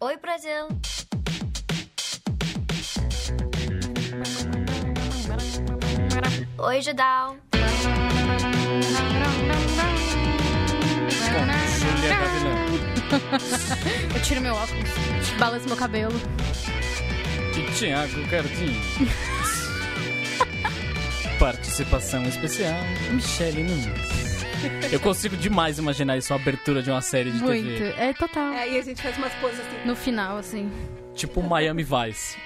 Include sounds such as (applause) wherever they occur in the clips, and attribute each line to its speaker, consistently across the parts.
Speaker 1: Oi, Brasil! Oi, Judal!
Speaker 2: Eu tiro meu óculos, balanço meu cabelo.
Speaker 3: E Thiago Cardim. (laughs) Participação especial, Michele Nunes. (laughs) Eu consigo demais imaginar isso, a abertura de uma série de
Speaker 2: Muito.
Speaker 3: TV.
Speaker 2: É total.
Speaker 4: É, e a gente faz umas poses assim.
Speaker 2: No final, assim.
Speaker 3: Tipo Miami Vice.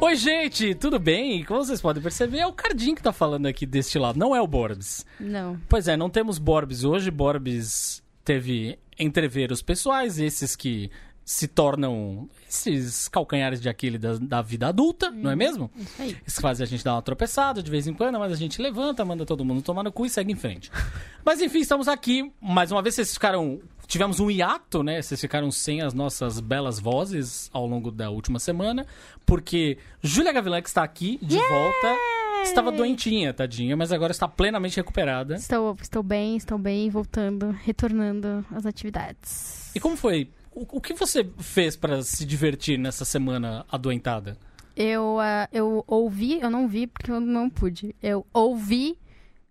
Speaker 3: Oi, gente, tudo bem? Como vocês podem perceber, é o Cardim que tá falando aqui deste lado, não é o Borbs.
Speaker 2: Não.
Speaker 3: Pois é, não temos Borbs hoje. Borbs teve entreveros pessoais, esses que se tornam esses calcanhares de Aquiles da, da vida adulta, não é mesmo?
Speaker 2: Isso aí.
Speaker 3: Isso faz a gente dar uma tropeçada de vez em quando, mas a gente levanta, manda todo mundo tomar no cu e segue em frente. (laughs) Mas enfim, estamos aqui. Mais uma vez, vocês ficaram. Tivemos um hiato, né? Vocês ficaram sem as nossas belas vozes ao longo da última semana, porque Júlia Gavilã, que está aqui de volta, estava doentinha, tadinha, mas agora está plenamente recuperada.
Speaker 2: Estou, estou bem, estou bem, voltando, retornando às atividades.
Speaker 3: E como foi? O, o que você fez para se divertir nessa semana adoentada?
Speaker 2: Eu, ah, eu ouvi, eu não vi porque eu não pude. Eu ouvi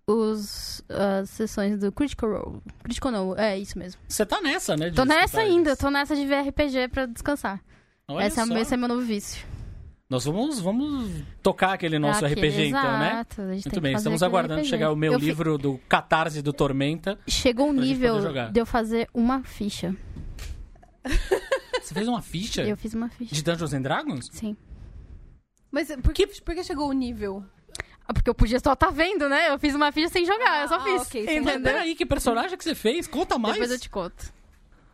Speaker 2: os as sessões do Critical Role. Critical Role, é isso mesmo.
Speaker 3: Você tá nessa, né?
Speaker 2: Tô nessa ainda, tô nessa de ver RPG pra descansar.
Speaker 3: Olha
Speaker 2: Essa é, esse é meu novo vício.
Speaker 3: Nós vamos, vamos tocar aquele nosso
Speaker 2: Aquele,
Speaker 3: RPG, então, né?
Speaker 2: exato, gente tem
Speaker 3: Muito bem, estamos aguardando
Speaker 2: RPG.
Speaker 3: chegar o meu
Speaker 2: Eu fi-
Speaker 3: livro do Catarse do Tormenta.
Speaker 2: Chegou um nível de eu fazer uma ficha.
Speaker 3: Você fez uma ficha
Speaker 2: Eu fiz uma ficha.
Speaker 3: de Dungeons and Dragons?
Speaker 2: Sim.
Speaker 4: Mas por que, por que chegou o nível?
Speaker 2: Ah, porque eu podia só estar vendo, né? Eu fiz uma ficha sem jogar, eu só
Speaker 4: Ah,
Speaker 2: fiz.
Speaker 4: ok, sem
Speaker 3: Mas
Speaker 2: entendeu?
Speaker 3: peraí, que personagem que você fez? Conta mais.
Speaker 2: Depois eu te conto.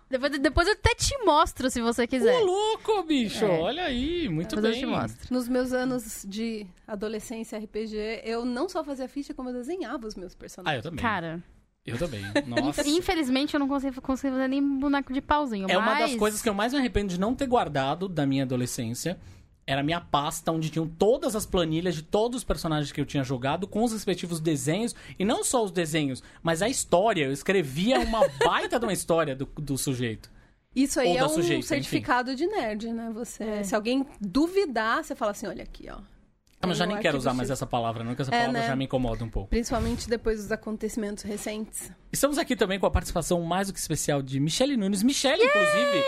Speaker 2: Depois, depois eu até te mostro, se você quiser.
Speaker 3: Ô, louco, bicho!
Speaker 2: É.
Speaker 3: Olha aí, muito
Speaker 2: Depois
Speaker 3: bem.
Speaker 2: eu te mostro.
Speaker 4: Nos meus anos de adolescência RPG, eu não só fazia ficha, como eu desenhava os meus
Speaker 3: Ah,
Speaker 4: personagens.
Speaker 3: eu também.
Speaker 2: Cara,
Speaker 3: Eu também. (laughs) Nossa.
Speaker 2: infelizmente eu não consigo, consigo fazer nem boneco de pauzinho.
Speaker 3: É uma
Speaker 2: mas...
Speaker 3: das coisas que eu mais me arrependo de não ter guardado da minha adolescência. Era a minha pasta onde tinham todas as planilhas de todos os personagens que eu tinha jogado, com os respectivos desenhos. E não só os desenhos, mas a história. Eu escrevia uma (laughs) baita de uma história do, do sujeito.
Speaker 4: Isso aí
Speaker 3: Ou
Speaker 4: é um
Speaker 3: sujeita,
Speaker 4: certificado de nerd, né? Você,
Speaker 2: É.
Speaker 4: Se alguém duvidar, você fala assim, olha aqui, ó.
Speaker 3: Ah, mas já nem
Speaker 4: o
Speaker 3: quero usar mais essa palavra, não, que essa
Speaker 4: É,
Speaker 3: palavra
Speaker 4: né?
Speaker 3: já me incomoda um pouco.
Speaker 4: Principalmente depois dos acontecimentos recentes.
Speaker 3: Estamos aqui também com a participação mais do que especial de Michele Nunes. Michele, inclusive,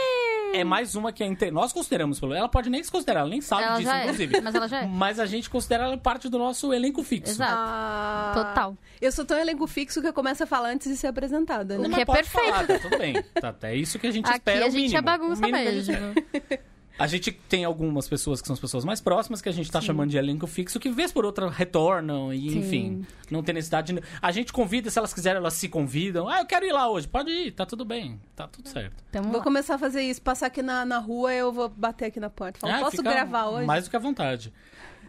Speaker 3: é mais uma que é inte- nós consideramos. pelo- Ela pode nem se considerar, ela nem sabe
Speaker 2: Ela
Speaker 3: disso,
Speaker 2: já é,
Speaker 3: inclusive.
Speaker 2: mas ela já é.
Speaker 3: Mas a gente considera ela parte do nosso elenco fixo.
Speaker 2: Exato.
Speaker 4: Ah,
Speaker 2: Total.
Speaker 4: Eu sou tão elenco fixo que eu começo a falar antes de ser apresentada,
Speaker 2: O
Speaker 4: né?
Speaker 3: Mas
Speaker 2: que é perfeito.
Speaker 3: falar, tá tudo bem. Tá, é isso que a gente
Speaker 2: Aqui
Speaker 3: espera.
Speaker 2: a
Speaker 3: o
Speaker 2: gente
Speaker 3: mínimo,
Speaker 2: é bagunça
Speaker 3: o mínimo que a gente
Speaker 2: mesmo.
Speaker 3: espera. A gente tem algumas pessoas que são as pessoas mais próximas, que a gente tá chamando de elenco fixo, que vez por outra retornam e,
Speaker 2: Sim.
Speaker 3: enfim, não tem necessidade. de- A gente convida, se elas quiserem, elas se convidam. Ah, eu quero ir lá hoje. Pode ir, tá tudo bem. Tá tudo certo.
Speaker 2: Tamo
Speaker 4: Vou
Speaker 2: lá.
Speaker 4: começar a fazer isso. Passar aqui na, na rua, eu vou bater aqui na porta. Falar,
Speaker 3: Ah,
Speaker 4: posso gravar hoje?
Speaker 3: Mais do que à vontade.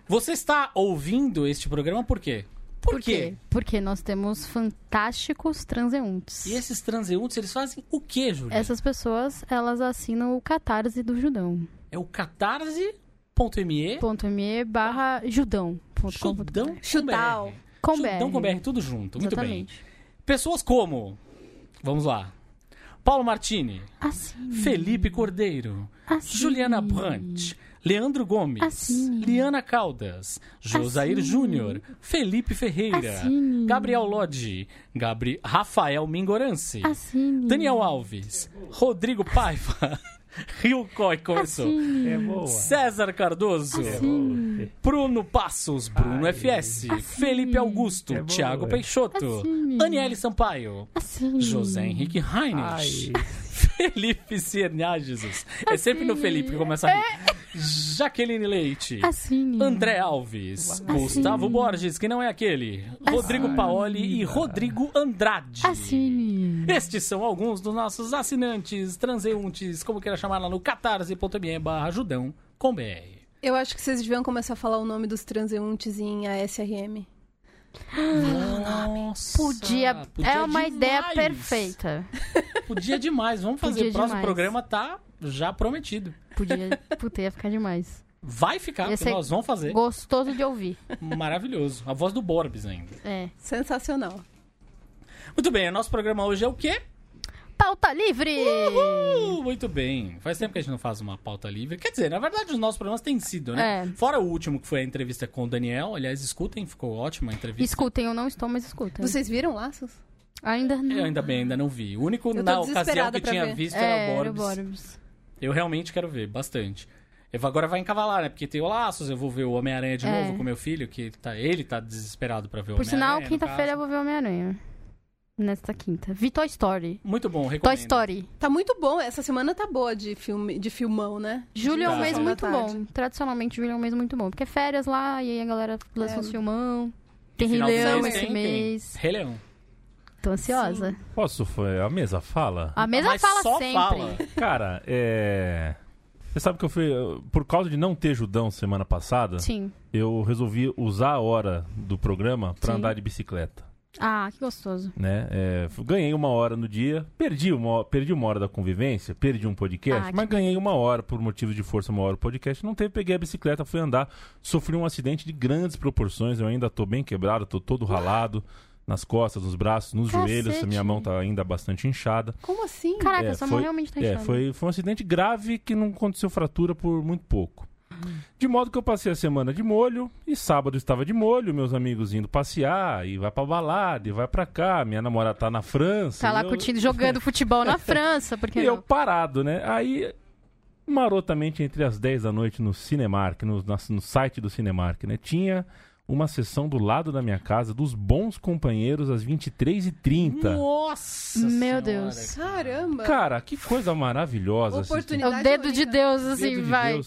Speaker 3: Você está ouvindo este programa por quê? Por,
Speaker 2: Por quê? Porque nós temos fantásticos transeuntes.
Speaker 3: E esses transeuntes, eles fazem o quê, Júlia?
Speaker 2: Essas pessoas, elas assinam o catarse do Judão.
Speaker 3: É o catarse.me
Speaker 2: .me barra judão. ponto com ponto
Speaker 3: Chudão
Speaker 2: br.
Speaker 4: Chudal.
Speaker 2: Com
Speaker 3: com
Speaker 2: BR.
Speaker 3: Tudo junto. Muito bem.
Speaker 2: Exatamente.
Speaker 3: Pessoas como... Vamos lá. Paulo Martini,
Speaker 2: Assim.
Speaker 3: Felipe Cordeiro,
Speaker 2: assim.
Speaker 3: Juliana Brandt, Leandro Gomes,
Speaker 2: Assim.
Speaker 3: Liana Caldas, Josair. Júnior, Felipe Ferreira,
Speaker 2: Assim.
Speaker 3: Gabriel Lodge, Gabri... Rafael Mingorance,
Speaker 2: Assim.
Speaker 3: Daniel Alves, Rodrigo Paiva, (laughs) Rio Coi começou.
Speaker 5: É.
Speaker 3: César Cardoso. Bruno Passos, Bruno
Speaker 5: Ai,
Speaker 3: FS,
Speaker 2: assim.
Speaker 3: Felipe Augusto,
Speaker 5: É.
Speaker 3: Thiago Peixoto,
Speaker 2: Assim.
Speaker 3: Aniele Sampaio,
Speaker 2: Assim.
Speaker 3: José Henrique
Speaker 5: Ai, (laughs)
Speaker 3: Felipe Ciernagis. É sempre no Felipe que começa a rir. Jaqueline Leite.
Speaker 2: Assim.
Speaker 3: André Alves,
Speaker 2: Assim.
Speaker 3: Gustavo Borges, que não é aquele, Rodrigo Paoli e Rodrigo Andrade.
Speaker 2: Assim.
Speaker 3: Estes são alguns dos nossos assinantes, transeuntes, como queira chamar lá no catarse.me barra ajudão com BR.
Speaker 4: Eu acho que vocês deviam começar a falar o nome dos transeuntes em ASRM.
Speaker 3: Nossa,
Speaker 2: Podia. é uma ideia
Speaker 3: demais.
Speaker 2: perfeita. (laughs)
Speaker 3: Podia demais. Vamos fazer.
Speaker 2: Podia
Speaker 3: o próximo
Speaker 2: demais.
Speaker 3: programa tá já prometido.
Speaker 2: Podia. Puta, ia ficar demais.
Speaker 3: Vai ficar,
Speaker 2: Ia
Speaker 3: porque
Speaker 2: ser
Speaker 3: nós vamos fazer.
Speaker 2: Gostoso de ouvir.
Speaker 3: Maravilhoso. A voz do Borbs ainda.
Speaker 2: É.
Speaker 4: Sensacional.
Speaker 3: Muito bem, o nosso programa hoje é o quê?
Speaker 2: Pauta livre!
Speaker 3: Uh, muito bem. Faz tempo que a gente não faz uma pauta livre. Quer dizer, na verdade, os nossos programas têm sido, né?
Speaker 2: É.
Speaker 3: Fora o último, que foi a entrevista com o Daniel. Aliás, escutem, ficou ótima a entrevista.
Speaker 2: Escutem, eu não estou, mas escutem.
Speaker 4: Vocês viram Laços?
Speaker 2: Ainda não.
Speaker 3: Eu ainda bem, ainda não vi. O único na ocasião que tinha
Speaker 4: ver.
Speaker 3: visto
Speaker 2: É,
Speaker 3: era
Speaker 2: era
Speaker 3: o
Speaker 2: o
Speaker 3: Borbs. Eu realmente quero ver, bastante. Eu agora vai encavalar, né? Porque tem o Laços, eu vou ver o Homem-Aranha de
Speaker 2: É.
Speaker 3: novo com meu filho, que ele tá, ele tá desesperado pra ver o
Speaker 2: Por sinal,
Speaker 3: Homem-Aranha.
Speaker 2: quinta-feira eu vou ver Homem-Aranha. Nesta quinta. Vi Toy Story.
Speaker 3: Muito bom, recomendo.
Speaker 2: Toy Story.
Speaker 4: Tá muito bom. Essa semana tá boa de, filme, de filmão, né?
Speaker 2: Julho é um mês muito bom. Tradicionalmente, julho é um mês muito bom. Porque é férias lá, e aí a galera lança
Speaker 4: É.
Speaker 2: um filmão. Tem Rei Leão esse
Speaker 3: tem-
Speaker 2: mês.
Speaker 3: tem Rei Leão.
Speaker 2: Tô ansiosa.
Speaker 1: Posso? Foi a mesa fala?
Speaker 2: A mesa
Speaker 3: Mas
Speaker 2: fala
Speaker 3: só
Speaker 2: sempre.
Speaker 3: fala.
Speaker 1: Cara, é. Você sabe que eu fui. Por causa de não ter Judão semana passada,
Speaker 2: Sim.
Speaker 1: eu resolvi usar a hora do programa pra
Speaker 2: Sim.
Speaker 1: andar de bicicleta.
Speaker 2: Ah, que gostoso.
Speaker 1: Né? É, ganhei uma hora no dia, perdi uma, perdi uma hora da convivência, perdi um podcast,
Speaker 2: Ah, que
Speaker 1: mas ganhei uma hora por motivo de força, uma hora o podcast. Não teve, peguei a bicicleta, fui andar, sofri um acidente de grandes proporções. Eu ainda tô bem quebrado, tô todo ralado nas costas, nos braços, nos
Speaker 2: Cacete.
Speaker 1: joelhos. A minha mão tá ainda bastante inchada.
Speaker 4: Como assim?
Speaker 2: Caraca,
Speaker 1: É,
Speaker 2: sua
Speaker 1: foi-
Speaker 2: mão realmente tá
Speaker 1: É,
Speaker 2: inchada.
Speaker 1: foi, foi um acidente grave que não aconteceu fratura por muito pouco. De modo que eu passei a semana de molho, e sábado estava de molho, meus amigos indo passear, e vai pra balada, e vai pra cá, minha namorada tá na França.
Speaker 2: Tá lá
Speaker 1: eu-
Speaker 2: curtindo, jogando (laughs) futebol na França, porque
Speaker 1: E eu parado, né? Aí, marotamente, entre as 10 da noite no Cinemark, no, no site do Cinemark, né? Tinha uma sessão do lado da minha casa dos bons companheiros às 23h30.
Speaker 3: Nossa
Speaker 2: Meu
Speaker 3: Senhora.
Speaker 2: Deus.
Speaker 4: Caramba.
Speaker 1: Cara, que coisa maravilhosa.
Speaker 2: É
Speaker 4: Oportunidade
Speaker 2: o dedo de. Deus, assim,
Speaker 1: Dedo de
Speaker 2: vai.
Speaker 1: Deus.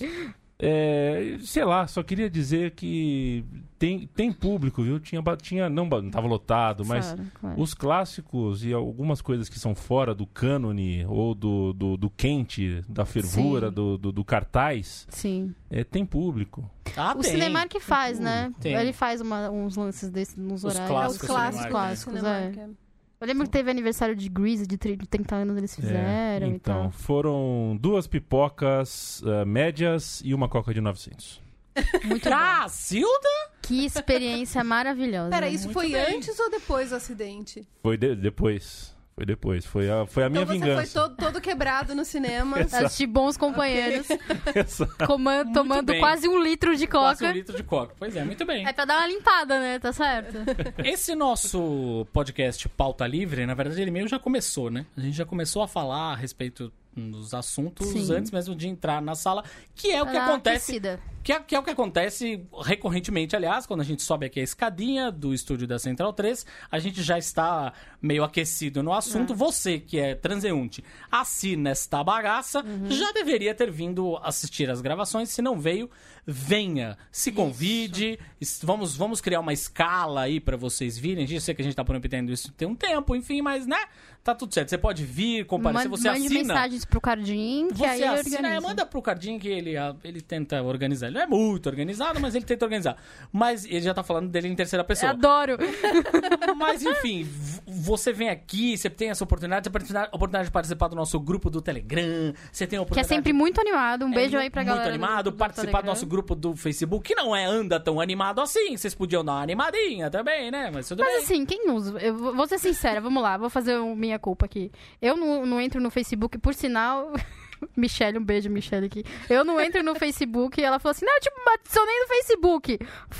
Speaker 1: É, sei lá, só queria dizer que tem, tem público, viu? Tinha, tinha não, tava lotado, mas
Speaker 2: Claro, claro.
Speaker 1: os clássicos e algumas coisas que são fora do cânone ou do, do, do quente, da fervura, do, do, do cartaz,
Speaker 2: Sim.
Speaker 1: é, tem público.
Speaker 3: Ah,
Speaker 2: o
Speaker 3: tem.
Speaker 2: Cinemark faz, né?
Speaker 3: Tem.
Speaker 2: Ele faz uma- uns lances desses nos
Speaker 3: Os
Speaker 2: horários.
Speaker 3: clássicos
Speaker 4: Os clássicos.
Speaker 3: Cinemark,
Speaker 2: clássicos,
Speaker 4: Cinemark,
Speaker 2: é.
Speaker 4: É.
Speaker 2: Eu lembro que teve aniversário de Grease, de 30 de 30 anos eles
Speaker 1: É,
Speaker 2: fizeram e
Speaker 1: então,
Speaker 2: tal.
Speaker 1: foram duas pipocas eh, médias e uma coca de 900. (laughs)
Speaker 2: Muito.
Speaker 3: Cacilda?
Speaker 2: Que experiência maravilhosa.
Speaker 4: Pera, isso
Speaker 3: Muito
Speaker 4: foi
Speaker 3: bem.
Speaker 4: antes ou depois do acidente?
Speaker 1: Foi de- depois. Foi depois. Foi a, foi a minha
Speaker 4: então você
Speaker 1: vingança.
Speaker 4: foi todo, todo quebrado no cinema. (laughs)
Speaker 2: Assistir bons companheiros, (laughs) coma-
Speaker 3: Muito
Speaker 2: tomando
Speaker 3: bem.
Speaker 2: quase um litro de
Speaker 3: Quase um
Speaker 2: coca.
Speaker 3: litro de coca. Pois é, muito bem.
Speaker 2: É pra dar uma limpada, né? Tá certo? (laughs)
Speaker 3: Esse nosso podcast Pauta Livre, na verdade, ele meio já começou, né? A gente já começou a falar a respeito dos assuntos
Speaker 2: Sim.
Speaker 3: antes mesmo de entrar na sala, que é o que
Speaker 2: uma
Speaker 3: acontece. Que é, que é o que acontece recorrentemente, aliás, quando a gente sobe aqui a escadinha do estúdio da Central 3, a gente já está meio aquecido no assunto. Você, que é transeunte, assina esta bagaça, já deveria ter vindo assistir as gravações. Se não veio, venha, se convide. Es- Vamos, vamos criar uma escala aí para vocês virem. Eu sei que a gente tá prometendo isso tem um tempo, enfim, mas né? Tá tudo certo. Você pode vir, comparecer, você
Speaker 2: mande
Speaker 3: assina.
Speaker 2: mensagens pro Cardim, que
Speaker 3: Você
Speaker 2: aí ele
Speaker 3: assina, é, manda pro Cardinho que ele, ah, ele tenta organizar. Ele não é muito organizado, mas ele tenta organizar. Mas ele já tá falando dele em terceira
Speaker 2: Eu
Speaker 3: pessoa.
Speaker 2: adoro. (laughs)
Speaker 3: Mas enfim, você vem aqui, você tem essa oportunidade, você tem a oportunidade de participar do nosso grupo do Telegram, você tem a
Speaker 2: Que é
Speaker 3: oportunidade...
Speaker 2: sempre muito animado. Um
Speaker 3: é
Speaker 2: beijo
Speaker 3: mu-
Speaker 2: aí pra
Speaker 3: muito
Speaker 2: galera. do-
Speaker 3: animado,
Speaker 2: do
Speaker 3: participar do
Speaker 2: Telegram.
Speaker 3: nosso grupo do Facebook, que não é anda tão animado assim. Vocês podiam dar uma animadinha também, né? Mas tudo
Speaker 2: Mas
Speaker 3: bem.
Speaker 2: assim, quem usa? Eu vou ser sincera, vamos lá, vou fazer o minha culpa aqui. Eu não, não entro no Facebook, por sinal. (laughs) Michelle, um beijo, Michelle aqui. Eu não entro no Facebook e ela falou assim: Não, eu te adicionei no Facebook.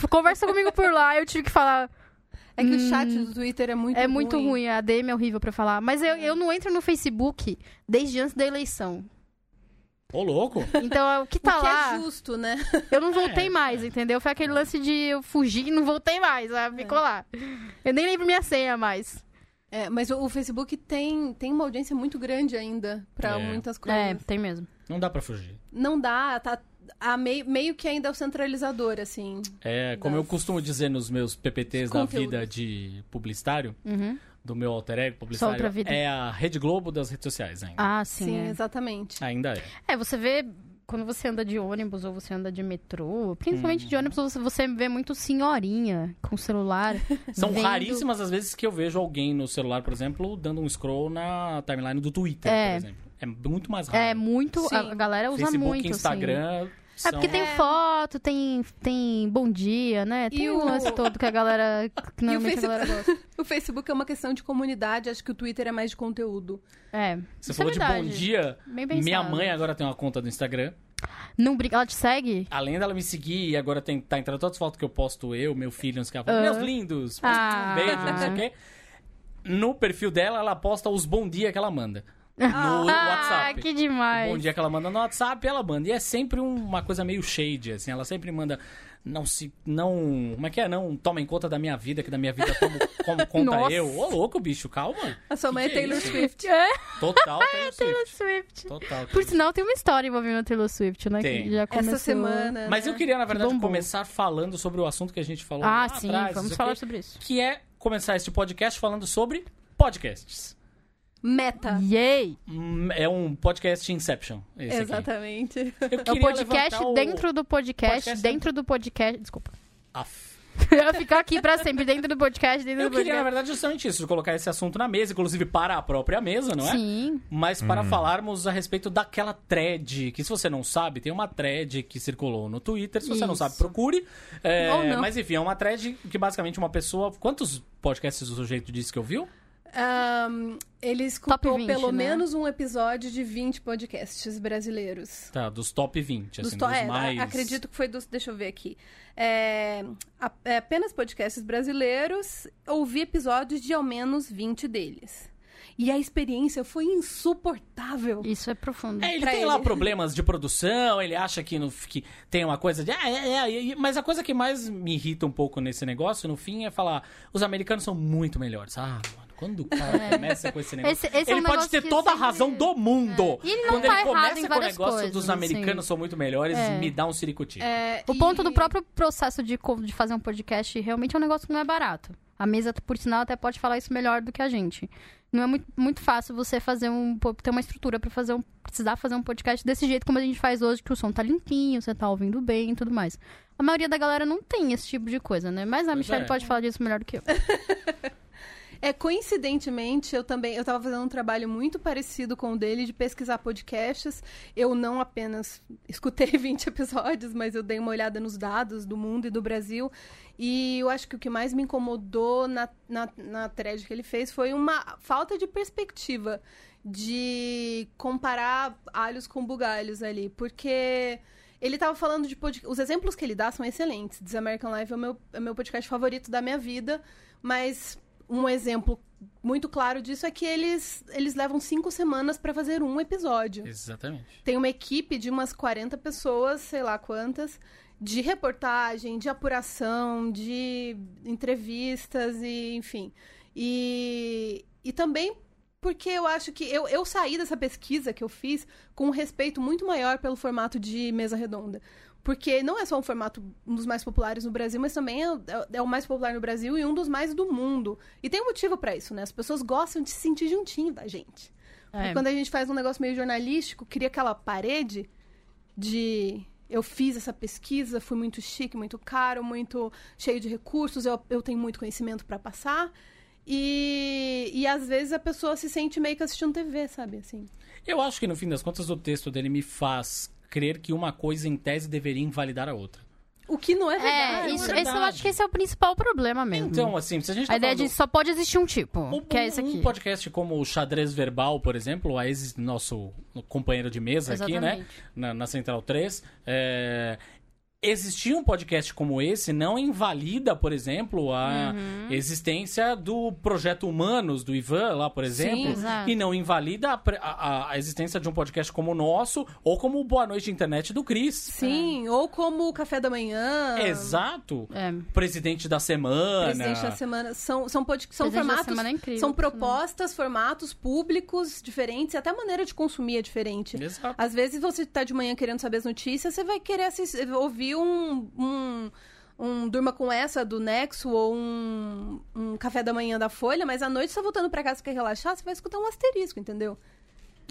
Speaker 2: Conversa comigo por lá. Eu tive que falar.
Speaker 4: É que o
Speaker 2: Hum,
Speaker 4: chat do Twitter é muito
Speaker 2: é
Speaker 4: ruim.
Speaker 2: muito ruim, a DM é horrível pra falar. Mas eu, eu não entro no Facebook desde antes da eleição.
Speaker 3: Ô, louco.
Speaker 2: Então, o que tá
Speaker 4: o que
Speaker 2: lá,
Speaker 4: é justo, né?
Speaker 2: eu não voltei
Speaker 3: É.
Speaker 2: mais, entendeu? Foi aquele lance de eu fugir e não voltei mais, sabe? Ficou lá. Eu nem lembro minha senha mais.
Speaker 4: É, mas o, o Facebook tem, tem uma audiência muito grande ainda pra
Speaker 3: É.
Speaker 4: muitas coisas.
Speaker 2: É, tem mesmo.
Speaker 3: Não dá pra fugir.
Speaker 4: Não dá, tá. A meio, meio que ainda é o centralizador, assim.
Speaker 3: É, como eu
Speaker 4: Das-
Speaker 3: costumo dizer nos meus PPTs da vida de publicitário,
Speaker 2: Uhum.
Speaker 3: Do meu alter ego publicitário,
Speaker 2: outra vida.
Speaker 3: é a Rede Globo das redes sociais ainda.
Speaker 2: Ah, sim.
Speaker 4: Sim,
Speaker 2: é.
Speaker 4: exatamente.
Speaker 3: Ainda é.
Speaker 2: É, você vê quando você anda de ônibus ou você anda de metrô, principalmente
Speaker 3: Hum.
Speaker 2: de ônibus, você, você vê muito senhorinha com celular. (laughs)
Speaker 3: São
Speaker 2: vendo-
Speaker 3: raríssimas as vezes que eu vejo alguém no celular, por exemplo, dando um scroll na timeline do Twitter,
Speaker 2: É.
Speaker 3: por exemplo. É muito mais raro.
Speaker 2: É muito. A
Speaker 4: Sim.
Speaker 2: a galera usa
Speaker 3: Facebook,
Speaker 2: muito. assim.
Speaker 3: Instagram,
Speaker 2: É porque tem
Speaker 4: É.
Speaker 2: foto, tem, tem bom dia, né? Tem
Speaker 4: E
Speaker 2: o lance todo que a galera. Que (laughs) normalmente a
Speaker 4: Facebook?
Speaker 2: galera gosta. (laughs)
Speaker 4: O Facebook é uma questão de comunidade, acho que o Twitter é mais de conteúdo.
Speaker 2: É.
Speaker 3: Você
Speaker 2: isso
Speaker 3: falou
Speaker 2: é
Speaker 3: de bom dia. Minha mãe agora tem uma conta do Instagram.
Speaker 2: Não briga. Ela te segue?
Speaker 3: Além dela me seguir, e agora tem, tá entrando todas as fotos que eu posto eu, meu filho, uns caras
Speaker 2: Ah.
Speaker 3: meus lindos,
Speaker 2: Ah.
Speaker 3: um beijo, não sei o quê. No perfil dela, ela posta os bom dia que ela manda. No
Speaker 2: Ah,
Speaker 3: WhatsApp.
Speaker 2: que
Speaker 3: O
Speaker 2: demais.
Speaker 3: bom dia que ela manda no WhatsApp, ela manda. E é sempre um- uma coisa meio shade, assim. Ela sempre manda. Não se. Não. Como é que é? Não tomem conta da minha vida, que da minha vida tomo, como (laughs) conta
Speaker 2: Nossa.
Speaker 3: eu. Ô, louco, bicho, calma.
Speaker 4: A sua
Speaker 3: Que
Speaker 4: mãe é
Speaker 3: que é
Speaker 4: Taylor
Speaker 3: isso?
Speaker 4: Swift.
Speaker 2: É,
Speaker 3: Total (laughs) Taylor
Speaker 2: Taylor
Speaker 3: Swift.
Speaker 2: Swift.
Speaker 3: Total.
Speaker 2: Por sinal, tem uma história envolvendo a Taylor Swift, né?
Speaker 3: Tem.
Speaker 2: Que já começou...
Speaker 4: Essa semana.
Speaker 3: Mas
Speaker 4: né?
Speaker 3: eu queria, na verdade,
Speaker 2: bombom.
Speaker 3: começar falando sobre o assunto que a gente falou
Speaker 2: Ah,
Speaker 3: lá
Speaker 2: sim,
Speaker 3: atrás,
Speaker 2: vamos falar
Speaker 3: quê,
Speaker 2: sobre isso.
Speaker 3: Que é começar este podcast falando sobre podcasts.
Speaker 4: Meta.
Speaker 2: Yay!
Speaker 3: Hum, É um podcast Inception. Esse aqui.
Speaker 4: Exatamente.
Speaker 3: Eu
Speaker 2: É o podcast
Speaker 3: o-
Speaker 2: dentro do podcast,
Speaker 3: Podcast
Speaker 2: dentro do podcast. Desculpa.
Speaker 3: Aff. (laughs)
Speaker 2: Eu ia ficar aqui pra sempre dentro do podcast, dentro
Speaker 3: Eu
Speaker 2: do
Speaker 3: queria, na
Speaker 2: podcast.
Speaker 3: verdade, justamente isso, de colocar esse assunto na mesa, inclusive para a própria mesa, não é?
Speaker 2: Sim.
Speaker 3: Mas para falarmos a respeito daquela thread, que se você não sabe, tem uma thread que circulou no Twitter. Se você não
Speaker 2: Isso.
Speaker 3: sabe, procure. É,
Speaker 4: Ou não.
Speaker 3: Mas enfim, é uma thread que basicamente uma pessoa. Quantos podcasts o sujeito disse que ouviu?
Speaker 4: Ahn, ele escutou
Speaker 2: 20,
Speaker 4: pelo
Speaker 2: né?
Speaker 4: menos um episódio de 20 podcasts brasileiros.
Speaker 3: Tá, dos top 20,
Speaker 4: Dos
Speaker 3: assim,
Speaker 4: to-
Speaker 3: dos
Speaker 4: é,
Speaker 3: mais.
Speaker 4: Acredito que foi dos. Deixa eu ver aqui. É, a- é, apenas podcasts brasileiros. Ouvi episódios de ao menos 20 deles. E a experiência foi insuportável.
Speaker 2: Isso é profundo.
Speaker 3: É, ele tem
Speaker 4: ele.
Speaker 3: lá problemas de produção, ele acha que, no, que tem uma coisa de. Ah, é, é, é, mas a coisa que mais me irrita um pouco nesse negócio, no fim, é falar: os americanos são muito melhores. Ah, mano, quando o cara começa com esse negócio.
Speaker 2: Esse- esse é
Speaker 3: ele
Speaker 2: um
Speaker 3: pode
Speaker 2: negócio
Speaker 3: ter
Speaker 2: que
Speaker 3: toda a
Speaker 2: sempre-
Speaker 3: razão do mundo.
Speaker 2: É. E ele não
Speaker 3: Quando
Speaker 2: tá
Speaker 3: ele
Speaker 2: errado
Speaker 3: começa
Speaker 2: em
Speaker 3: com o
Speaker 2: várias
Speaker 3: negócio
Speaker 2: coisas,
Speaker 3: dos
Speaker 2: assim.
Speaker 3: americanos são muito melhores,
Speaker 2: É.
Speaker 3: me dá um ciricutico.
Speaker 4: É,
Speaker 2: O
Speaker 4: e-
Speaker 2: ponto do próprio processo de, co- de fazer um podcast realmente é um negócio que não é barato. A mesa, por sinal, até pode falar isso melhor do que a gente. Não é muito, muito fácil você fazer um. ter uma estrutura pra fazer um. precisar fazer um podcast desse jeito como a gente faz hoje, que o som tá limpinho, você tá ouvindo bem e tudo mais. A maioria da galera não tem esse tipo de coisa, né? Mas a
Speaker 3: Pois
Speaker 2: Michelle
Speaker 3: é.
Speaker 2: pode falar disso melhor do que eu. (laughs)
Speaker 4: É, coincidentemente, eu também eu tava fazendo um trabalho muito parecido com o dele de pesquisar podcasts. Eu não apenas escutei (laughs) 20 episódios, mas eu dei uma olhada nos dados do mundo e do Brasil. E eu acho que o que mais me incomodou na, na, na thread que ele fez foi uma falta de perspectiva de comparar alhos com bugalhos ali. Porque ele tava falando de podcast. Os exemplos que ele dá são excelentes. Diz American Life é o meu, é meu podcast favorito da minha vida, mas um exemplo muito claro disso é que eles, eles levam cinco semanas para fazer um episódio.
Speaker 3: Exatamente.
Speaker 4: Tem uma equipe de umas 40 pessoas, sei lá quantas, de reportagem, de apuração, de entrevistas e enfim. E, e também porque eu acho que eu, eu saí dessa pesquisa que eu fiz com um respeito muito maior pelo formato de mesa redonda. Porque não é só um formato um dos mais populares no Brasil, mas também é, é o mais popular no Brasil e um dos mais do mundo. E tem um motivo pra isso, né? As pessoas gostam de se sentir juntinho da gente.
Speaker 2: É.
Speaker 4: Quando a gente faz um negócio meio jornalístico, cria aquela parede de eu fiz essa pesquisa, fui muito chique, muito caro, muito cheio de recursos, eu, eu tenho muito conhecimento pra passar. E, e às vezes a pessoa se sente meio que assistindo TV, sabe? Assim.
Speaker 3: Eu acho que no fim das contas o texto dele me faz crer que uma coisa em tese deveria invalidar a outra.
Speaker 4: O que não é
Speaker 2: É,
Speaker 4: verdade.
Speaker 2: isso,
Speaker 3: verdade.
Speaker 2: esse eu acho que esse é o principal problema mesmo.
Speaker 3: Então, assim, se a gente tá
Speaker 2: a ideia
Speaker 3: falando...
Speaker 2: de só pode existir um tipo,
Speaker 3: Um,
Speaker 2: que é esse
Speaker 3: um
Speaker 2: aqui.
Speaker 3: podcast como o Xadrez Verbal, por exemplo, a ex nosso companheiro de mesa aqui, né?
Speaker 2: Exatamente.
Speaker 3: Na, na Central 3. É... Existir um podcast como esse não invalida, por exemplo, a
Speaker 2: Uhum.
Speaker 3: existência do Projeto Humanos, do Ivan, lá, por exemplo.
Speaker 2: exato.
Speaker 3: e não invalida a, a- a existência de um podcast como o nosso, ou como o Boa Noite Internet do Cris.
Speaker 4: Sim, ou como o café da manhã.
Speaker 3: Exato.
Speaker 2: É.
Speaker 3: Presidente da semana.
Speaker 4: Presidente da semana. São, são, pod... são
Speaker 2: Presidente
Speaker 4: formatos.
Speaker 2: semana é incrível,
Speaker 4: são
Speaker 2: sinal.
Speaker 4: propostas, formatos públicos diferentes, e até a maneira de consumir é diferente.
Speaker 3: Exato.
Speaker 4: Às vezes você tá de manhã querendo saber as notícias, você vai querer assistir- ouvir um, um, um Durma com essa do Nexo ou um, um café da manhã da Folha, mas à noite você tá voltando pra casa quer relaxar, você vai escutar um asterisco, entendeu?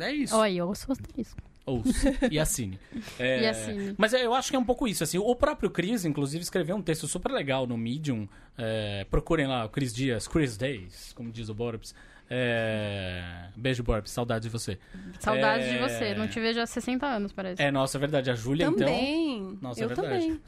Speaker 3: É isso.
Speaker 2: Olha, eu sou asterisco.
Speaker 3: Ouça e assine. (laughs) É,
Speaker 2: E assine.
Speaker 3: Mas eu acho que é um pouco isso. Assim, o próprio Chris, inclusive, escreveu um texto super legal no Medium. É, procurem lá o Chris Dias, Chris Days, como diz o Borbs. É, beijo, Borbs, saudade de você.
Speaker 2: Saudades
Speaker 3: É,
Speaker 2: de você. Não te vejo há 60 anos, parece.
Speaker 3: É, nossa, é verdade. A Júlia, então.
Speaker 4: Também.
Speaker 3: Nossa, é
Speaker 4: eu
Speaker 3: verdade.
Speaker 4: também.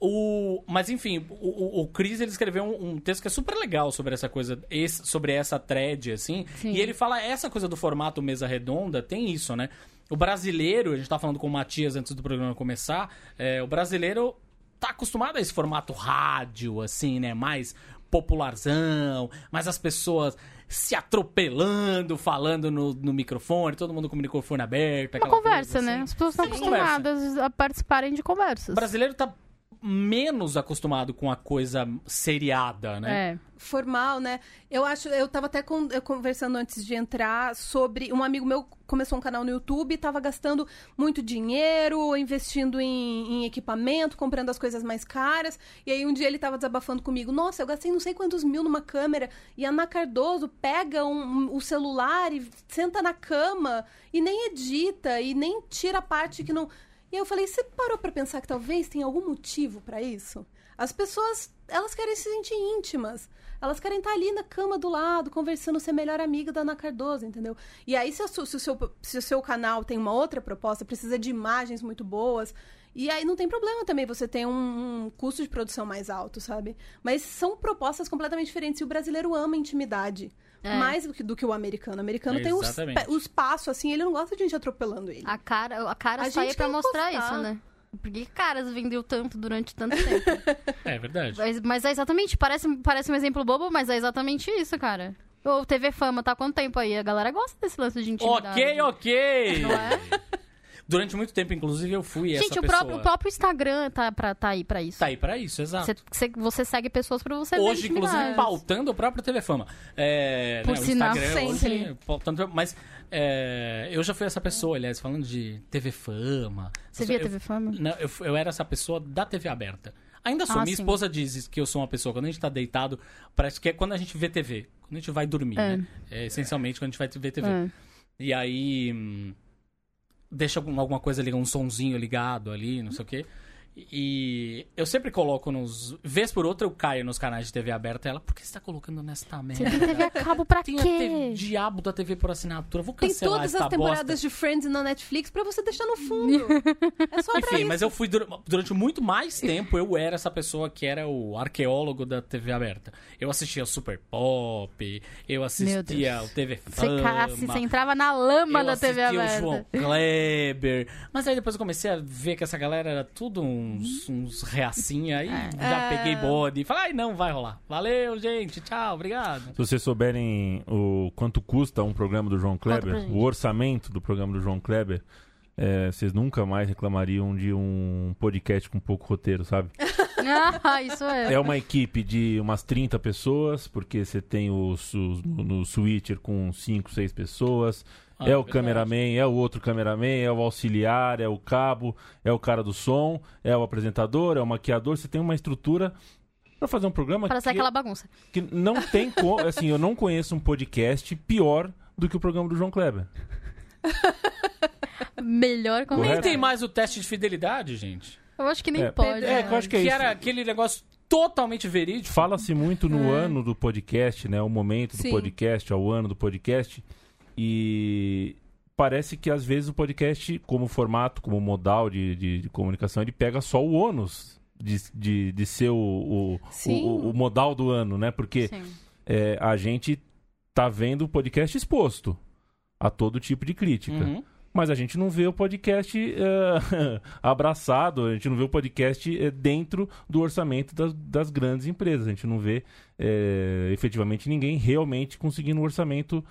Speaker 3: O, mas enfim, o, o, Chris ele escreveu um, um texto que é super legal sobre essa coisa, esse- sobre essa thread, assim.
Speaker 2: Sim.
Speaker 3: E ele fala, essa coisa do formato mesa redonda tem isso, né? O brasileiro, a gente tava falando com o Matias antes do programa começar, é, o brasileiro tá acostumado a esse formato rádio, assim, né? Mais popularzão, mais as pessoas se atropelando, falando no, no microfone, todo mundo com o microfone aberto.
Speaker 2: Uma conversa,
Speaker 3: coisa,
Speaker 2: né?
Speaker 3: assim.
Speaker 2: As pessoas estão acostumadas a participarem de conversas.
Speaker 3: O brasileiro tá menos acostumado com a coisa seriada, né?
Speaker 2: É.
Speaker 4: formal, né? Eu acho, eu tava até con- eu conversando antes de entrar sobre um amigo meu começou um canal no YouTube, tava gastando muito dinheiro, investindo em, em equipamento, comprando as coisas mais caras. E aí um dia ele tava desabafando comigo: "Nossa, eu gastei não sei quantos mil numa câmera e a Ana Cardoso pega um- um- o celular e senta na cama e nem edita e nem tira a parte que não e aí eu falei, você parou pra pensar que talvez tenha algum motivo pra isso? As pessoas, elas querem se sentir íntimas. Elas querem estar ali na cama do lado, conversando, ser melhor amiga da Ana Cardoso, entendeu? E aí, se, se o seu, se o seu canal tem uma outra proposta, precisa de imagens muito boas. E aí não tem problema também você ter um, um custo de produção mais alto, sabe? Mas são propostas completamente diferentes. E o brasileiro ama intimidade.
Speaker 2: É.
Speaker 4: Mais do que, do que o americano. O americano tem os, os passos, assim, ele não gosta de gente atropelando ele.
Speaker 2: A cara, a cara
Speaker 4: A
Speaker 2: só
Speaker 4: gente
Speaker 2: ia pra mostrar
Speaker 4: encostar.
Speaker 2: isso, né? Por que caras vendeu tanto durante tanto tempo? (laughs)
Speaker 3: É verdade.
Speaker 2: mas, mas é exatamente, parece, parece um exemplo bobo, mas é exatamente isso, cara. O TV Fama tá há quanto tempo aí? A galera gosta desse lance de intimidade.
Speaker 3: Ok, ok.
Speaker 2: Não é? (laughs)
Speaker 3: Durante muito tempo, inclusive, eu fui
Speaker 2: Gente,
Speaker 3: essa
Speaker 2: o
Speaker 3: pessoa.
Speaker 2: próprio, o próprio Instagram tá, pra, tá aí pra isso.
Speaker 3: Tá aí pra isso, exato.
Speaker 2: Você, você, segue pessoas pra você
Speaker 3: Hoje, inclusive, pautando o próprio TV Fama. É,
Speaker 2: Por
Speaker 3: né,
Speaker 2: sinal,
Speaker 3: Instagram
Speaker 4: sempre.
Speaker 3: hoje, pautando, mas é, eu já fui essa pessoa, aliás, falando de TV Fama.
Speaker 2: Você via
Speaker 3: eu-
Speaker 2: TV Fama?
Speaker 3: Não, eu, eu era essa pessoa da TV aberta. Ainda sou.
Speaker 2: Ah,
Speaker 3: Minha
Speaker 2: sim.
Speaker 3: esposa diz que eu sou uma pessoa, quando a gente tá deitado, parece que é quando a gente vê TV. Quando a gente vai dormir,
Speaker 2: É.
Speaker 3: né? É, essencialmente quando a gente vai ver TV.
Speaker 2: É.
Speaker 3: E aí. hum, deixa algum- alguma coisa ali, um sonzinho ligado ali, não sei o quê. E eu sempre coloco nos. Vez por outra eu caio nos canais de TV aberta. Ela, por que você tá colocando nesta merda?
Speaker 2: Você tem TV a cabo pra
Speaker 3: Tem
Speaker 2: quê?
Speaker 3: TV, diabo da TV por assinatura. Vou
Speaker 4: Tem
Speaker 3: cancelar
Speaker 4: todas
Speaker 3: esta
Speaker 4: as temporadas
Speaker 3: bosta.
Speaker 4: de Friends na Netflix pra você deixar no fundo. (laughs) É só
Speaker 3: Enfim,
Speaker 4: isso.
Speaker 3: mas eu fui dur- durante muito mais tempo eu era essa pessoa que era o arqueólogo da TV aberta. Eu assistia Super Pop, eu assistia o TV
Speaker 2: Você,
Speaker 3: Fama.
Speaker 2: assim, você entrava na lama
Speaker 3: eu
Speaker 2: da TV
Speaker 3: assistia o
Speaker 2: aberta.
Speaker 3: João Kleber. Mas aí depois eu comecei a ver que essa galera era tudo uns, uns reacinha. Aí já
Speaker 4: É.
Speaker 3: peguei bode e falei, ai não, vai rolar. Valeu, gente. Tchau, obrigado.
Speaker 1: Se vocês souberem o quanto custa um programa do João Kleber, o orçamento do programa do João Kleber, é, vocês nunca mais reclamariam de um podcast com pouco roteiro, sabe? (laughs)
Speaker 2: Ah, isso é.
Speaker 1: É uma equipe de umas 30 pessoas, porque você tem os, os- no, no switcher com 5, 6 pessoas.
Speaker 3: Ah,
Speaker 1: é o
Speaker 3: verdade.
Speaker 1: cameraman, é o outro cameraman, é o auxiliar, é o cabo, é o cara do som, é o apresentador, é o maquiador. Você tem uma estrutura pra fazer um programa
Speaker 2: Para ser
Speaker 1: que,
Speaker 2: aquela bagunça.
Speaker 1: que não tem como. (laughs) Assim, eu não conheço um podcast pior do que o programa do João Kleber.
Speaker 2: Melhor como
Speaker 3: Nem tem mais o teste de fidelidade, gente.
Speaker 2: Eu acho que nem
Speaker 1: É,
Speaker 2: pode.
Speaker 1: é,
Speaker 2: né?
Speaker 1: eu acho que é
Speaker 3: que
Speaker 1: isso.
Speaker 3: era aquele negócio totalmente verídico.
Speaker 1: Fala-se muito no
Speaker 2: É.
Speaker 1: ano do podcast, né? O momento do
Speaker 4: Sim.
Speaker 1: podcast, ao ano do podcast. E parece que às vezes o podcast, como formato, como modal de, de, de comunicação, ele pega só o ônus de, de, de ser o, o, o, o modal do ano, né? Porque é, a gente tá vendo o podcast exposto a todo tipo de crítica.
Speaker 3: Uhum.
Speaker 1: Mas a gente não vê o podcast eh, (laughs) abraçado, a gente não vê o podcast eh, dentro do orçamento das, das grandes empresas. A gente não vê eh, efetivamente ninguém realmente conseguindo um orçamento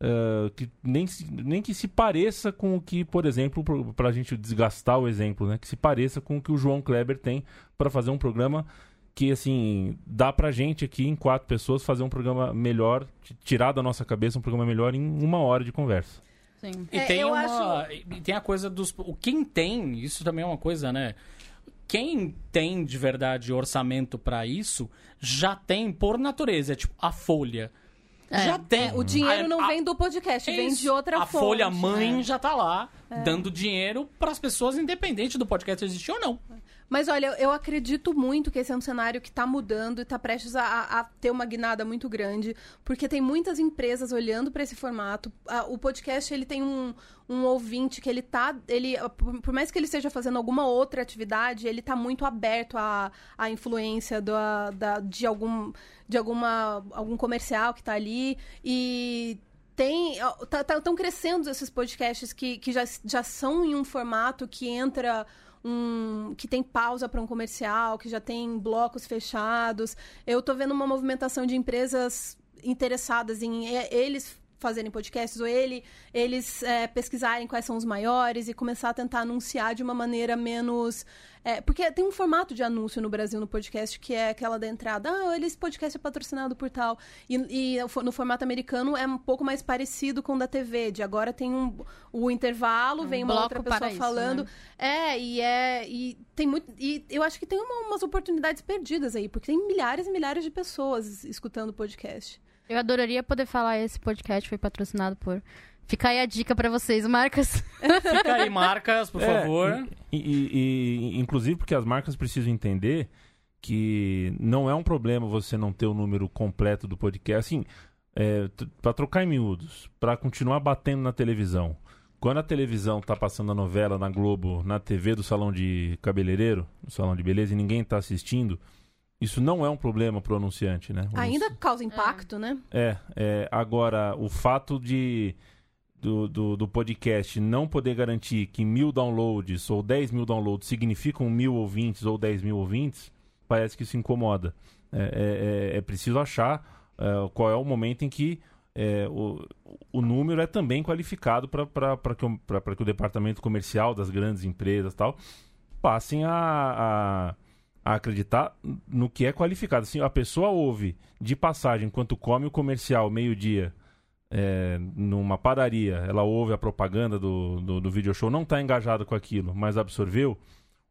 Speaker 1: eh, que nem, se- nem que se pareça com o que, por exemplo, para a gente desgastar o exemplo, né? Que se pareça com o que o João Kleber tem para fazer um programa que, assim, dá pra gente aqui, em quatro pessoas, fazer um programa melhor, tirar da nossa cabeça um programa melhor em uma hora de conversa.
Speaker 2: Sim.
Speaker 3: E
Speaker 4: É,
Speaker 3: tem
Speaker 4: eu
Speaker 3: uma.
Speaker 4: acho-
Speaker 3: E tem a coisa dos. O quem tem, isso também é uma coisa, né? Quem tem de verdade orçamento pra isso, já tem por natureza. É tipo a folha.
Speaker 2: É.
Speaker 3: Já tem.
Speaker 4: O dinheiro
Speaker 3: A-
Speaker 4: não
Speaker 3: a-
Speaker 4: vem do podcast,
Speaker 3: é
Speaker 4: vem
Speaker 3: isso.
Speaker 4: de outra
Speaker 3: A
Speaker 4: fonte.
Speaker 3: folha mãe
Speaker 4: É.
Speaker 3: já tá lá. dando dinheiro para as pessoas, independente do podcast existir ou não.
Speaker 4: Mas olha, eu acredito muito que esse é um cenário que está mudando e está prestes a, a, ter uma guinada muito grande, porque tem muitas empresas olhando para esse formato. A- o podcast ele tem um, um ouvinte que ele tá, ele, por mais que ele esteja fazendo alguma outra atividade, ele tá muito aberto à, à influência do, a- da, de algum de alguma algum comercial que tá ali e tem estão crescendo esses podcasts que, que já, já são em um formato que entra um que tem pausa para um comercial, que já tem blocos fechados. Eu tô vendo uma movimentação de empresas interessadas em eles fazerem podcasts ou ele, eles é, pesquisarem quais são os maiores e começar a tentar anunciar de uma maneira menos é, porque tem um formato de anúncio no Brasil no podcast que é aquela da entrada, ah, esse podcast é patrocinado por tal. E, e no formato americano é um pouco mais parecido com o da TV, de agora tem um, o intervalo,
Speaker 2: Um
Speaker 4: vem uma outra pessoa
Speaker 2: isso,
Speaker 4: falando.
Speaker 2: né?
Speaker 4: É, e é. E tem muito. E eu acho que tem uma- umas oportunidades perdidas aí, porque tem milhares e milhares de pessoas escutando o podcast.
Speaker 2: Eu adoraria poder falar esse podcast foi patrocinado por. Fica aí a dica pra vocês, marcas. (laughs)
Speaker 3: Fica aí, marcas, por
Speaker 1: É,
Speaker 3: favor.
Speaker 1: E, e- e- inclusive porque as marcas precisam entender que não é um problema você não ter o número completo do podcast. Assim, é, pra trocar em miúdos, pra continuar batendo na televisão. Quando a televisão tá passando a novela na Globo, na TV do salão de cabeleireiro, no salão de beleza, e ninguém tá assistindo, isso não é um problema pro anunciante, né? O
Speaker 4: Ainda causa impacto, né?
Speaker 1: é, é, agora, o fato de do, do, do podcast não poder garantir que mil downloads ou 10 mil downloads significam mil ouvintes ou 10 mil ouvintes, parece que isso incomoda. É, é- é- é preciso achar é, qual é o momento em que é, o, o número é também qualificado para que, o- pra- pra que o departamento comercial das grandes empresas tal passem a, a, a acreditar no que é qualificado. Assim, a pessoa ouve de passagem enquanto come o comercial meio-dia é, numa padaria, ela ouve a propaganda do, do, do video show, não está engajado com aquilo, mas absorveu,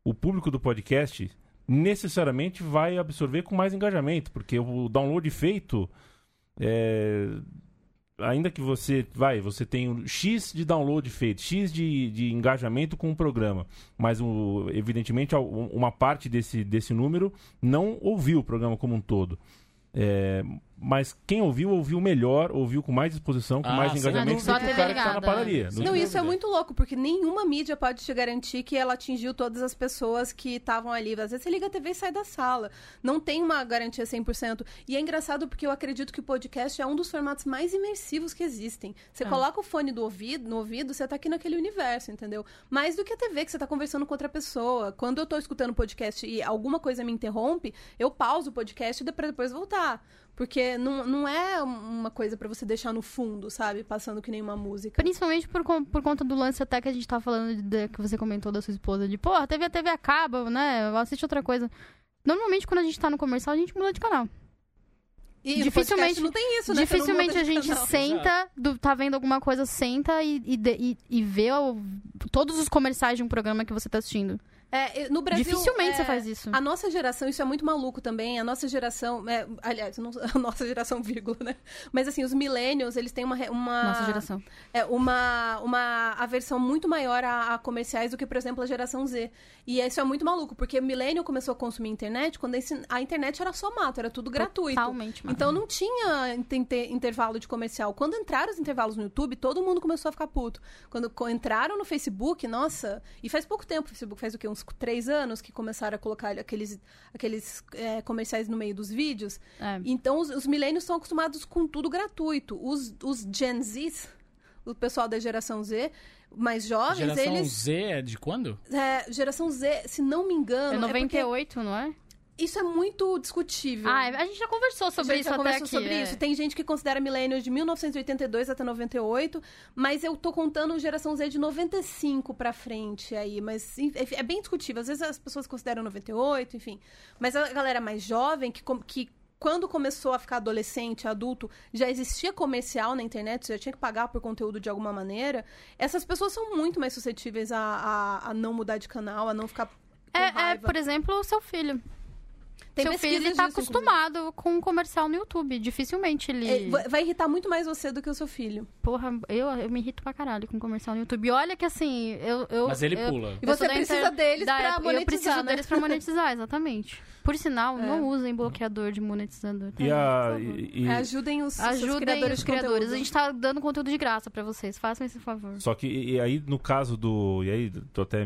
Speaker 1: o público do podcast necessariamente vai absorver com mais engajamento, porque o download feito é, ainda que você vai, você tem um X de download feito, X de, de engajamento com o programa, mas o, evidentemente uma parte desse, desse número não ouviu o programa como um todo. É, mas quem ouviu, ouviu melhor, ouviu com mais disposição, com
Speaker 3: Ah,
Speaker 1: mais engajamento do que o cara que tá na padaria.
Speaker 2: Sim.
Speaker 4: Não, isso é muito louco, porque nenhuma mídia pode te garantir que ela atingiu todas as pessoas que estavam ali. Às vezes você liga a TV e sai da sala. Não tem uma garantia 100%. E é engraçado porque eu acredito que o podcast é um dos formatos mais imersivos que existem. Você
Speaker 2: É.
Speaker 4: coloca o fone do ouvido, no ouvido, você tá aqui naquele universo, entendeu? Mais do que a TV, que você tá conversando com outra pessoa. Quando eu tô escutando podcast e alguma coisa me interrompe, eu pauso o podcast pra depois voltar. Porque não, não é uma coisa pra você deixar no fundo, sabe? Passando que nem uma música.
Speaker 2: Principalmente por, por conta do lance até que a gente tava falando, de- que você comentou da sua esposa, de, pô, a TV, a TV acaba, né? Assiste outra coisa. Normalmente, quando a gente tá no comercial, a gente muda de canal.
Speaker 4: E
Speaker 2: Dificilmente-
Speaker 4: não tem isso, né?
Speaker 2: Dificilmente a
Speaker 4: de
Speaker 2: gente
Speaker 4: canal.
Speaker 2: senta, do- tá vendo alguma coisa, senta e, e, de- e- e vê o- todos os comerciais de um programa que você tá assistindo.
Speaker 4: É, no Brasil,
Speaker 2: Dificilmente
Speaker 4: é,
Speaker 2: você faz isso.
Speaker 4: A nossa geração, isso é muito maluco também. A nossa geração, é, aliás, não- (laughs) a nossa geração, vírgula, né? Mas assim, os millennials, eles têm uma. uma
Speaker 2: Nossa geração.
Speaker 4: É, uma, uma aversão muito maior a, a comerciais do que, por exemplo, a geração Z. E isso é muito maluco, porque o millennial começou a consumir internet quando a internet era só mato, era tudo gratuito.
Speaker 2: Totalmente, mano.
Speaker 4: Então não tinha inter- inter- intervalo de comercial. Quando entraram os intervalos no YouTube, todo mundo começou a ficar puto. Quando entraram no Facebook, nossa, e faz pouco tempo, o Facebook faz o quê? Uns três anos que começaram a colocar aqueles, aqueles é, comerciais no meio dos vídeos.
Speaker 2: É.
Speaker 4: Então os, os milênios estão acostumados com tudo gratuito. Os, os Gen Zs, o pessoal da geração Z, mais jovens,
Speaker 3: Geração
Speaker 4: eles.
Speaker 3: Z é de quando?
Speaker 4: é, geração Z, se não me engano.
Speaker 2: É
Speaker 4: é porque
Speaker 2: 98, não é?
Speaker 4: Isso é muito discutível.
Speaker 2: Ah, a gente já conversou sobre
Speaker 4: a gente
Speaker 2: isso
Speaker 4: já
Speaker 2: até
Speaker 4: conversou
Speaker 2: aqui.
Speaker 4: sobre
Speaker 2: é.
Speaker 4: isso. Tem gente que considera milênios de 1982 até 98, mas eu tô contando geração Z de 95 pra frente aí, mas enfim, é bem discutível. Às vezes as pessoas consideram 98, enfim. Mas a galera mais jovem que, que quando começou a ficar adolescente, adulto, já existia comercial na internet, você já tinha que pagar por conteúdo de alguma maneira. Essas pessoas são muito mais suscetíveis a, a, a não mudar de canal, a não ficar
Speaker 2: É, é, por exemplo, o seu filho.
Speaker 4: Tem
Speaker 2: Seu filho tá
Speaker 4: disso,
Speaker 2: acostumado com um comercial no YouTube. Dificilmente ele.
Speaker 4: inclusive. É, vai- irritar muito mais você do que o seu filho.
Speaker 2: Porra, eu, eu me irrito pra caralho com comercial no YouTube. E olha que assim, eu. eu
Speaker 3: Mas ele
Speaker 2: eu-
Speaker 3: pula.
Speaker 4: E você precisa deles
Speaker 2: da
Speaker 4: pra
Speaker 2: época-
Speaker 4: monetizar,
Speaker 2: Eu preciso
Speaker 4: né?
Speaker 2: deles pra monetizar, (laughs) exatamente. Por sinal,
Speaker 4: É.
Speaker 2: não usem bloqueador de monetizador. tá?
Speaker 1: E, a, e- e-
Speaker 4: Ajudem os,
Speaker 2: Ajudem
Speaker 4: criadores
Speaker 2: os criadores. A gente tá dando conteúdo de graça pra vocês. Façam esse favor.
Speaker 1: Só que e aí no caso do. E aí, tô até.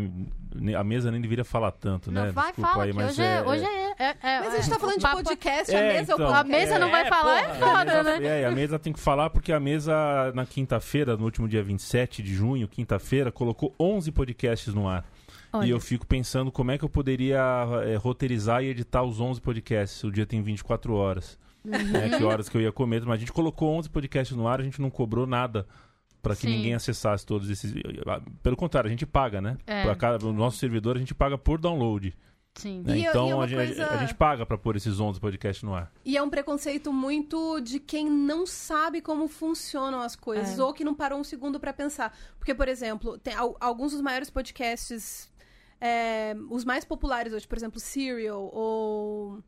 Speaker 1: A mesa nem deveria falar tanto, né?
Speaker 2: Não, vai,
Speaker 1: Desculpa
Speaker 2: fala
Speaker 1: aí, mas
Speaker 2: hoje é, hoje é, é- é-
Speaker 4: Mas a gente tá
Speaker 2: é-
Speaker 4: falando de podcast, a
Speaker 1: É,
Speaker 4: mesa é
Speaker 1: então.
Speaker 2: A mesa não vai falar, é
Speaker 1: A
Speaker 2: foda,
Speaker 1: mesa-
Speaker 2: né?
Speaker 1: É, a mesa tem que falar porque a mesa, na quinta-feira, no último dia 27 de junho, quinta-feira, colocou 11 podcasts no ar.
Speaker 2: Olha.
Speaker 1: E eu fico pensando como é que eu poderia é, roteirizar e editar os 11 podcasts. O dia tem 24 horas.
Speaker 2: Uhum.
Speaker 1: Né, que horas que eu ia comer. Mas a gente colocou 11 podcasts no ar, a gente não cobrou nada para que
Speaker 2: Sim.
Speaker 1: ninguém acessasse todos esses. Pelo contrário, a gente paga, né?
Speaker 2: É.
Speaker 1: Pra cada, o nosso servidor a gente paga por download.
Speaker 2: Sim.
Speaker 1: né?
Speaker 4: E- e
Speaker 1: Então
Speaker 4: uma
Speaker 1: a, gente,
Speaker 4: coisa-
Speaker 1: a gente paga para pôr esses 11 podcasts no ar.
Speaker 4: E é um preconceito muito de quem não sabe como funcionam as coisas,
Speaker 2: É.
Speaker 4: ou que não parou um segundo pra pensar. Porque, por exemplo, tem al- alguns dos maiores podcasts, é, os mais populares hoje, por exemplo, Serial, ou.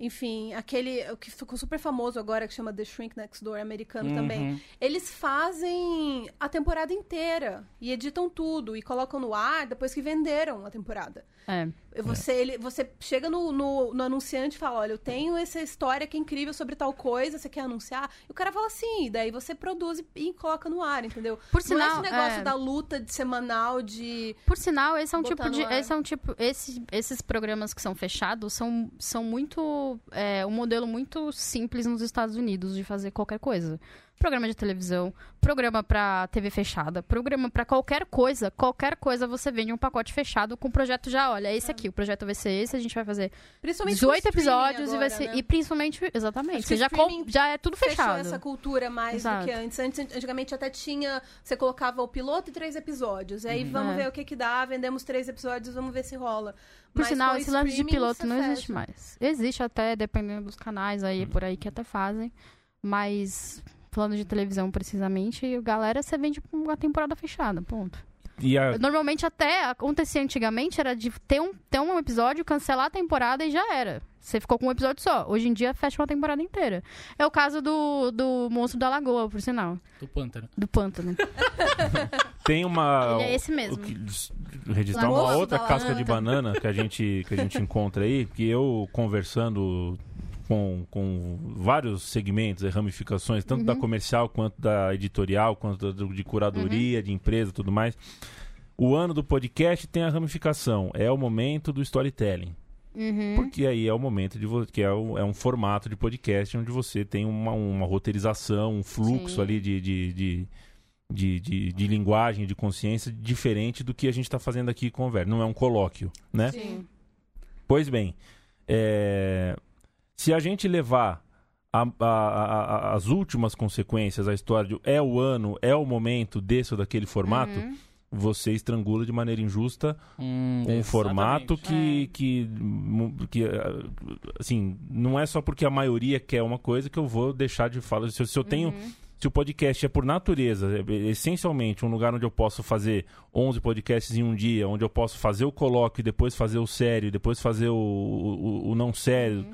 Speaker 4: Enfim, aquele que ficou super famoso agora, que chama The Shrink Next Door, americano também.
Speaker 3: Uhum.
Speaker 4: Eles fazem a temporada inteira e editam tudo e colocam no ar depois que venderam a temporada.
Speaker 2: É.
Speaker 4: Você, ele, você chega no, no, no anunciante e fala: Olha, eu tenho essa história que é incrível sobre tal coisa, você quer anunciar? E o cara fala sim, e daí você produz e, e coloca no ar, entendeu?
Speaker 2: Por
Speaker 4: Não é esse
Speaker 2: sinal,
Speaker 4: negócio
Speaker 2: é.
Speaker 4: da luta de semanal de.
Speaker 2: Por sinal, esse é um tipo de. Esse é um tipo. Esses, esses programas que são fechados são, são muito. É, um modelo muito simples nos Estados Unidos de fazer qualquer coisa. Programa de televisão, programa pra TV fechada, programa pra qualquer coisa, qualquer coisa você vende um pacote fechado com o projeto já, olha, é esse aqui, o projeto vai ser esse, a gente vai fazer
Speaker 4: Principalmente com
Speaker 2: 18
Speaker 4: streaming
Speaker 2: episódios e vai
Speaker 4: agora,
Speaker 2: ser.
Speaker 4: né?
Speaker 2: E principalmente, exatamente, você já, com- já é tudo fechado.
Speaker 4: essa cultura mais
Speaker 2: Exato.
Speaker 4: do que antes. antes. Antigamente até tinha. Você colocava o piloto e três episódios. Aí vamos
Speaker 2: É.
Speaker 4: ver o que que dá, vendemos três episódios, vamos ver se rola.
Speaker 2: Por
Speaker 4: Mas
Speaker 2: sinal, esse lance de piloto não
Speaker 4: fecha.
Speaker 2: existe mais. Existe até, dependendo dos canais aí, por aí que até fazem. Mas, falando de televisão precisamente, galera, você vende com uma temporada fechada, ponto.
Speaker 1: E a,
Speaker 2: Normalmente até acontecia antigamente, era de ter um, ter um episódio, cancelar a temporada e já era. Você ficou com um episódio só. Hoje em dia fecha uma temporada inteira. É o caso do, do Monstro da Lagoa, por sinal.
Speaker 3: Do pântano.
Speaker 2: Do Pântano. (laughs)
Speaker 1: tem uma.
Speaker 2: Ele é esse mesmo.
Speaker 1: o que- registrar uma
Speaker 4: Lagosta
Speaker 1: outra casca de banana que a gente, que a gente (laughs) encontra aí, que eu conversando com, com vários segmentos e ramificações, tanto da comercial quanto da editorial, quanto da- de curadoria, de empresa e tudo mais. O ano do podcast tem a ramificação, é o momento do storytelling.
Speaker 2: Uhum.
Speaker 1: Porque aí é o momento de vo- que é, o- é um formato de podcast onde você tem uma, uma roteirização, um fluxo
Speaker 2: Sim.
Speaker 1: ali de, de, de, de, de- de linguagem, de consciência diferente do que a gente está fazendo aqui com o Ver. Não é um colóquio, né?
Speaker 4: Sim.
Speaker 1: Pois bem, é, se a gente levar a- a- a- as últimas consequências, a história de é o ano, é o momento desse ou daquele formato,
Speaker 2: Uhum.
Speaker 1: você estrangula de maneira injusta
Speaker 3: Hum,
Speaker 1: um formato que, que, mu- que, eh, assim, não é só porque a maioria quer uma coisa que eu vou deixar de falar. Se, eu- se eu tenho,
Speaker 2: Uhum.
Speaker 1: se o podcast é por natureza, é, é, essencialmente um lugar onde eu posso fazer 11 podcasts em um dia, onde eu posso fazer o colóquio, depois fazer o sério, depois fazer o, o, o não sério.
Speaker 2: Uhum.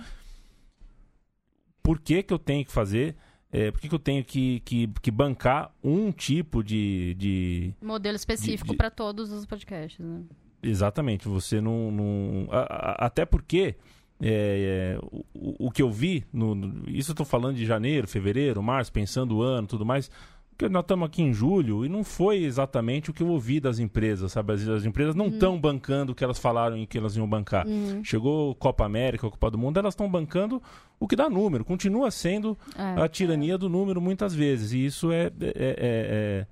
Speaker 1: Por que que eu tenho que fazer? É, por que, que eu tenho que, que, que bancar um tipo de, de,
Speaker 2: Modelo específico pra todos os podcasts, né?
Speaker 1: Exatamente, você não. não- a- a- até porque é, é, o, o que eu vi, no, no- isso eu tô falando de janeiro, fevereiro, março, pensando o ano tudo mais. Porque nós estamos aqui em julho e não foi exatamente o que eu ouvi das empresas, sabe? As, as empresas não estão bancando o que elas falaram em que elas iam bancar. Chegou Copa América, Copa do Mundo, elas estão bancando o que dá número. Continua sendo
Speaker 2: É.
Speaker 1: a tirania do número muitas vezes. E isso é, é- é- é- é-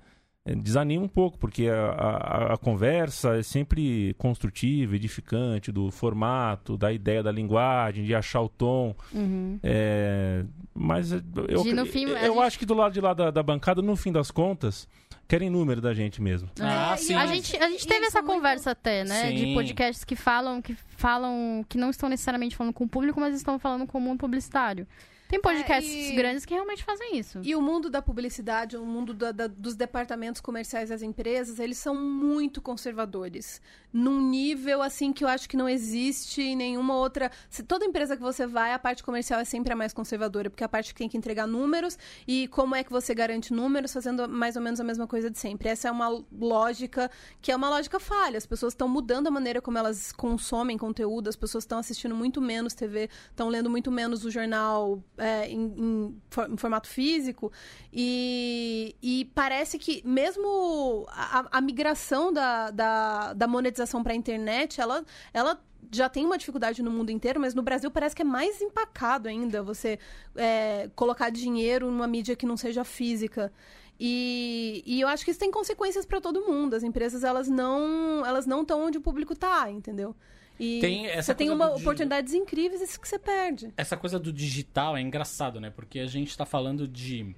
Speaker 1: desanima um pouco, porque a, a- a conversa é sempre construtiva, edificante, do formato, da ideia da linguagem, de achar o tom.
Speaker 2: Uhum.
Speaker 1: É, mas eu,
Speaker 2: De, no fim,
Speaker 1: eu
Speaker 2: gente-
Speaker 1: acho que do lado de lá da, da bancada, no fim das contas, querem número da gente mesmo.
Speaker 3: Ah,
Speaker 4: É,
Speaker 3: sim.
Speaker 2: A gente, a gente teve
Speaker 4: eles
Speaker 2: essa
Speaker 4: são muito-
Speaker 2: conversa até, né?
Speaker 3: Sim.
Speaker 2: De podcasts que falam, que falam, que não estão necessariamente falando com o público, mas estão falando com o mundo publicitário. Tem podcasts
Speaker 4: É, e-
Speaker 2: grandes que realmente fazem isso.
Speaker 4: E o mundo da publicidade, o mundo da- da- dos departamentos comerciais das empresas, eles são muito conservadores. Num nível, assim, que eu acho que não existe em nenhuma outra... Se toda empresa que você vai, a parte comercial é sempre a mais conservadora, porque é a parte que tem que entregar números e como é que você garante números, fazendo mais ou menos a mesma coisa de sempre. Essa é uma lógica que é uma lógica falha. As pessoas estão mudando a maneira como elas consomem conteúdo, as pessoas estão assistindo muito menos TV, estão lendo muito menos o jornal é, em, em em formato físico. E, e parece que mesmo a, a migração da, da, da monetização para a internet, ela, ela já tem uma dificuldade no mundo inteiro, mas no Brasil parece que é mais empacado ainda você é, colocar dinheiro numa mídia que não seja física. E, e eu acho que isso tem consequências para todo mundo. As empresas elas não elas não estão onde o público tá, entendeu? E
Speaker 3: Tem essa
Speaker 4: você tem uma oportunidades incríveis isso que você perde.
Speaker 3: Essa coisa do digital é engraçado, né? Porque a gente tá falando de.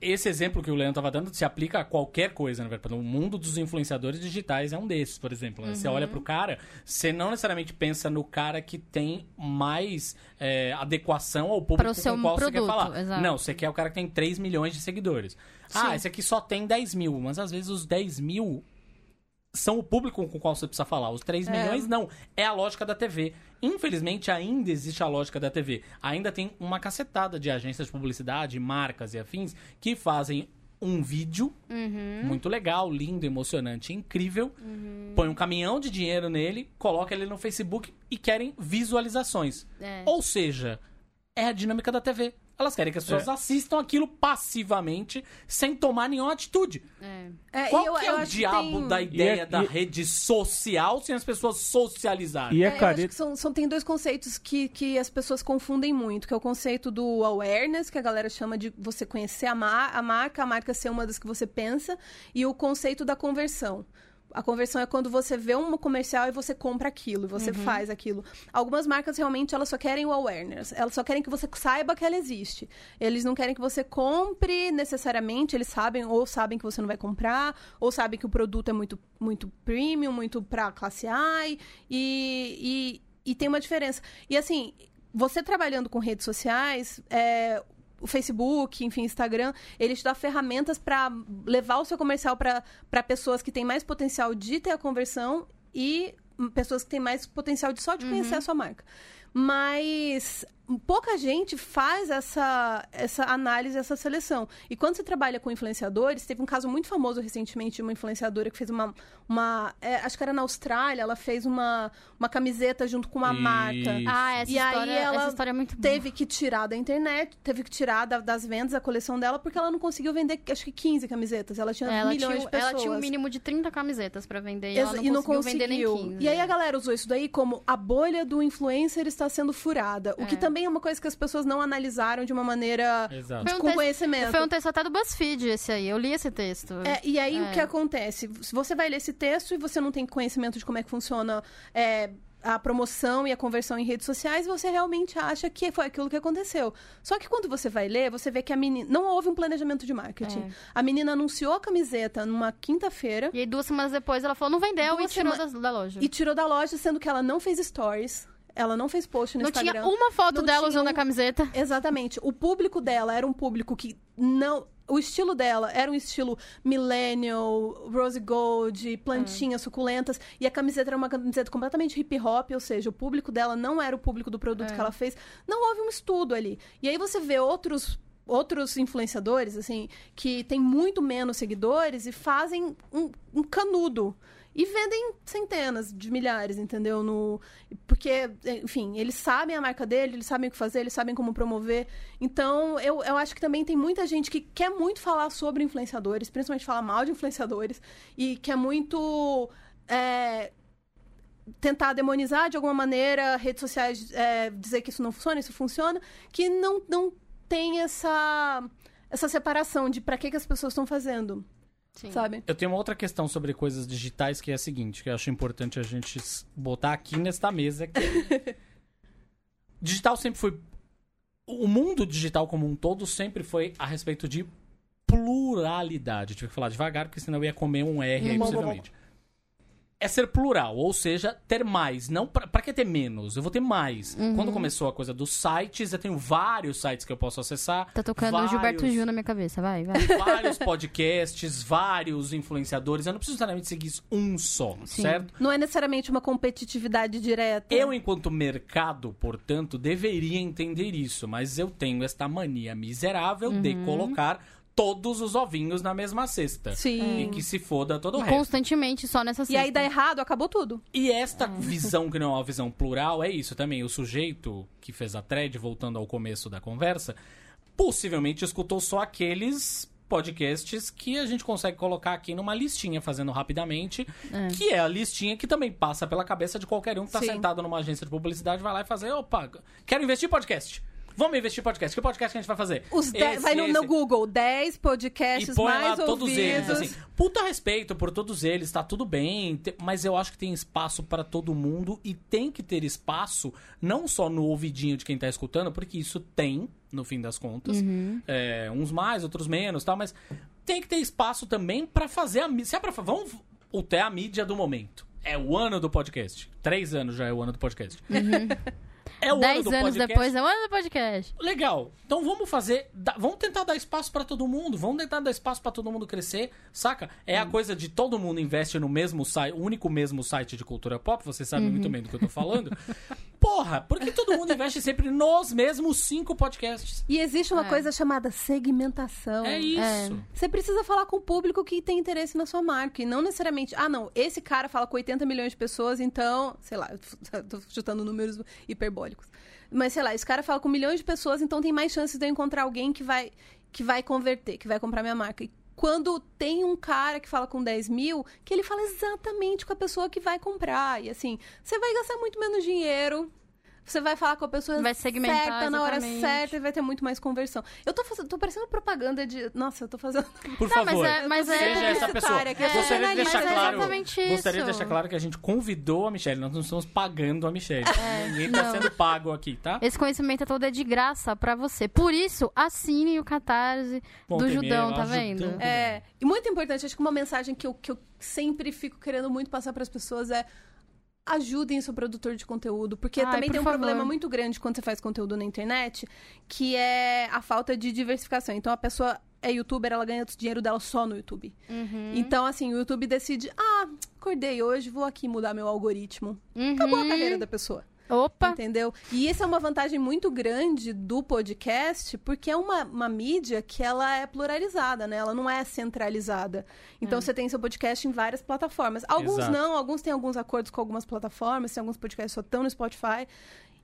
Speaker 3: Esse exemplo que o Leandro tava dando se aplica a qualquer coisa, né? O mundo dos influenciadores digitais é um desses, por exemplo. né? Você olha pro cara, você não necessariamente pensa no cara que tem mais é, adequação ao público
Speaker 2: Para o seu
Speaker 3: com qual você quer
Speaker 2: produto,
Speaker 3: falar.
Speaker 2: exato.
Speaker 3: Não, você quer o cara que tem 3 milhões de seguidores. Ah,
Speaker 4: Sim.
Speaker 3: esse aqui só tem 10 mil, mas às vezes os 10 mil são o público com o qual você precisa falar. Os 3
Speaker 4: É.
Speaker 3: milhões, não. É a lógica da TV. Infelizmente, ainda existe a lógica da TV. Ainda tem uma cacetada de agências de publicidade, marcas e afins que fazem um vídeo
Speaker 2: Uhum.
Speaker 3: muito legal, lindo, emocionante, incrível. Põe um caminhão de dinheiro nele, coloca ele no Facebook e querem visualizações.
Speaker 2: É.
Speaker 3: Ou seja, é a dinâmica da TV. Elas querem que as pessoas
Speaker 1: É.
Speaker 3: assistam aquilo passivamente, sem tomar nenhuma atitude.
Speaker 2: É.
Speaker 4: É,
Speaker 3: Qual
Speaker 4: eu-
Speaker 3: que é
Speaker 4: eu
Speaker 3: o diabo
Speaker 4: tem-
Speaker 3: da ideia
Speaker 1: E é-
Speaker 3: da
Speaker 1: e-
Speaker 3: rede social sem as pessoas socializarem?
Speaker 1: E é,
Speaker 4: É, eu acho
Speaker 1: careta.
Speaker 4: que são, são- tem dois conceitos que, que as pessoas confundem muito, que é o conceito do awareness, que a galera chama de você conhecer a, ma- a marca, a marca ser uma das que você pensa, e o conceito da conversão. A conversão é quando você vê um comercial e você compra aquilo, você faz aquilo. Algumas marcas realmente elas só querem o awareness, elas só querem que você saiba que ela existe. Eles não querem que você compre necessariamente, eles sabem ou sabem que você não vai comprar, ou sabem que o produto é muito muito premium, muito pra classe A e, e, e tem uma diferença. E assim, você trabalhando com redes sociais, é, o Facebook, enfim, Instagram, ele te dá ferramentas para levar o seu comercial para pessoas que têm mais potencial de ter a conversão e pessoas que têm mais potencial de só de conhecer a sua marca. Mas pouca gente faz essa, essa análise, essa seleção. E quando você trabalha com influenciadores, teve um caso muito famoso recentemente de uma influenciadora que fez uma. uma é, acho que era na Austrália, ela fez uma, uma camiseta junto com uma
Speaker 3: Isso.
Speaker 4: marca.
Speaker 2: Ah, essa
Speaker 4: E aí
Speaker 2: história,
Speaker 4: ela
Speaker 2: essa história é muito boa.
Speaker 4: Teve que tirar da internet, teve que tirar da- das vendas a coleção dela, porque ela não conseguiu vender, acho que 15 camisetas. Ela tinha
Speaker 2: Ela
Speaker 4: milhões
Speaker 2: tinha,
Speaker 4: de pessoas.
Speaker 2: ela tinha um mínimo de 30 camisetas pra vender e ela
Speaker 4: Exa-
Speaker 2: não, conseguiu, vender nem 15.
Speaker 4: E aí a galera usou isso daí como a bolha do influencer está sendo furada. O que
Speaker 2: É.
Speaker 4: também é uma coisa que as pessoas não analisaram de uma maneira
Speaker 3: Exato.
Speaker 2: Foi um
Speaker 4: com
Speaker 2: texto-
Speaker 4: conhecimento.
Speaker 2: Foi um texto até do BuzzFeed esse aí. Eu li esse texto.
Speaker 4: É, e aí
Speaker 2: É.
Speaker 4: o que acontece? Se você vai ler esse texto e você não tem conhecimento de como é que funciona é, a promoção e a conversão em redes sociais, você realmente acha que foi aquilo que aconteceu. Só que quando você vai ler, você vê que a menina. Não houve um planejamento de marketing.
Speaker 2: É.
Speaker 4: A menina anunciou a camiseta numa quinta-feira
Speaker 2: E aí, duas semanas depois, ela falou, não vendeu
Speaker 4: Duas
Speaker 2: e tirou
Speaker 4: sema-
Speaker 2: da loja.
Speaker 4: e tirou da loja, sendo que ela não fez stories. Ela não fez post no
Speaker 2: não
Speaker 4: Instagram.
Speaker 2: tinha uma foto
Speaker 4: Não
Speaker 2: dela usando
Speaker 4: um-
Speaker 2: a camiseta.
Speaker 4: Exatamente. O público dela era um público que não. O estilo dela era um estilo millennial, rose gold, plantinhas suculentas. E a camiseta era uma camiseta completamente hip hop, ou seja, o público dela não era o público do produto
Speaker 2: É.
Speaker 4: que ela fez. Não houve um estudo ali. E aí você vê outros. Outros influenciadores, assim, que têm muito menos seguidores e fazem um, um canudo. E vendem centenas de milhares, entendeu? No, porque, enfim, eles sabem a marca dele, eles sabem o que fazer, eles sabem como promover. Então, eu, eu acho que também tem muita gente que quer muito falar sobre influenciadores, principalmente falar mal de influenciadores, e quer muito. é, tentar demonizar de alguma maneira redes sociais, é, dizer que isso não funciona, isso funciona, que não, não tem essa, essa separação de para que, que as pessoas estão fazendo,
Speaker 2: Sim.
Speaker 4: sabe?
Speaker 3: Eu tenho uma outra questão sobre coisas digitais que é a seguinte, que eu acho importante a gente botar aqui nesta mesa. Que é- (laughs) digital sempre foi. O mundo digital como um todo sempre foi a respeito de pluralidade. Tive que falar devagar, porque senão eu ia comer um R aí, possivelmente. É ser plural, ou seja, ter mais. Não pra, pra que ter menos? Eu vou ter mais.
Speaker 2: Uhum.
Speaker 3: Quando começou a coisa dos sites, eu tenho vários sites que eu posso acessar.
Speaker 2: Tá tocando
Speaker 3: vários,
Speaker 2: Gilberto Gil na minha cabeça. Vai, vai. (laughs)
Speaker 3: Vários podcasts, vários influenciadores. Eu não preciso necessariamente seguir um só,
Speaker 2: Sim.
Speaker 3: certo?
Speaker 4: Não é necessariamente uma competitividade direta.
Speaker 3: Eu, enquanto mercado, portanto, deveria entender isso, mas eu tenho esta mania miserável de
Speaker 2: Uhum.
Speaker 3: colocar todos os ovinhos na mesma cesta.
Speaker 4: Sim.
Speaker 3: E que se foda todo o
Speaker 2: E
Speaker 3: resto.
Speaker 2: constantemente só nessa
Speaker 4: E aí dá errado, acabou tudo.
Speaker 3: E esta visão, que não é uma visão plural, é isso também. O sujeito que fez a thread, voltando ao começo da conversa, possivelmente escutou só aqueles podcasts que a gente consegue colocar aqui numa listinha, fazendo rapidamente, que é a listinha que também passa pela cabeça de qualquer um que tá
Speaker 4: Sim.
Speaker 3: sentado numa agência de publicidade, vai lá e fazer, opa, quero investir em podcast. Vamos investir podcast. Que podcast que a gente vai fazer?
Speaker 4: Os de-
Speaker 3: Esse,
Speaker 4: vai no, no. Google, 10 podcasts
Speaker 3: E põe lá
Speaker 4: mais
Speaker 3: todos
Speaker 4: ouvidos.
Speaker 3: eles, assim. Puta respeito por todos eles, tá tudo bem. Mas eu acho que tem espaço pra todo mundo e tem que ter espaço não só no ouvidinho de quem tá escutando, porque isso tem, no fim das contas. É, uns mais, outros menos, tal, mas tem que ter espaço também pra fazer a mídia. Se é pra vamos até a mídia do momento. É o ano do podcast. Três anos já é o ano do podcast. (laughs) É o ano
Speaker 2: Dez
Speaker 3: do
Speaker 2: anos
Speaker 3: podcast.
Speaker 2: depois é o ano do podcast.
Speaker 3: Legal. Então vamos fazer, dá- vamos tentar dar espaço pra todo mundo, vamos tentar dar espaço pra todo mundo crescer, saca? É
Speaker 2: Hum.
Speaker 3: a coisa de todo mundo investe no mesmo site, o único mesmo site de cultura pop, você sabe muito
Speaker 2: Uhum.
Speaker 3: bem do que eu tô falando. (laughs) Porra, por que todo mundo investe sempre nos mesmos cinco podcasts?
Speaker 4: E existe uma
Speaker 2: É.
Speaker 4: coisa chamada segmentação.
Speaker 3: É isso.
Speaker 4: Você precisa falar com o público que tem interesse na sua marca. E não necessariamente, ah, não, esse cara fala com 80 milhões de pessoas, então, sei lá, eu (laughs) tô chutando números hiperbólicos. Mas, sei lá, esse cara fala com milhões de pessoas, então tem mais chances de eu encontrar alguém que vai, que vai converter, que vai comprar minha marca. E quando tem um cara que fala com 10 mil, que ele fala exatamente com a pessoa que vai comprar. E assim, você vai gastar muito menos dinheiro. Você vai falar com a pessoa
Speaker 2: Vai segmentar
Speaker 4: certa, na hora
Speaker 2: exatamente.
Speaker 4: certa, e vai ter muito mais conversão. Eu tô fazendo, tô parecendo propaganda de. Nossa, eu tô fazendo. (laughs)
Speaker 3: Por
Speaker 2: Não, mas
Speaker 3: favor,
Speaker 2: é- mas é-
Speaker 3: seja essa pessoa.
Speaker 4: que eu sou
Speaker 3: Gostaria de deixar
Speaker 2: Mas é
Speaker 3: claro,
Speaker 2: exatamente
Speaker 3: gostaria de deixar claro que a gente convidou a Michelle, nós não estamos pagando a Michelle. Ninguém tá
Speaker 2: É, não.
Speaker 3: sendo pago aqui, tá?
Speaker 2: Esse conhecimento todo é de graça pra você. Por isso, assine o Catarse
Speaker 3: Bom,
Speaker 2: do Judão, tá vendo?
Speaker 4: É, e muito importante, acho que uma mensagem que eu, que eu sempre fico querendo muito passar para as pessoas é ajudem o seu produtor de conteúdo, porque
Speaker 2: Ai,
Speaker 4: também
Speaker 2: por
Speaker 4: tem um
Speaker 2: favor.
Speaker 4: problema muito grande quando você faz conteúdo na internet, que é a falta de diversificação. Então a pessoa é youtuber, ela ganha o dinheiro dela só no YouTube.
Speaker 2: Uhum.
Speaker 4: Então assim, o YouTube decide, ah, acordei hoje, vou aqui mudar meu algoritmo.
Speaker 2: Uhum.
Speaker 4: Acabou a carreira da pessoa.
Speaker 2: Opa!
Speaker 4: Entendeu? E isso é uma vantagem muito grande do podcast, porque é uma, uma mídia que ela é pluralizada, né? Ela não é centralizada. Então você tem seu podcast em várias plataformas. Alguns
Speaker 3: Exato.
Speaker 4: não, alguns têm alguns acordos com algumas plataformas, tem alguns podcasts só estão no Spotify.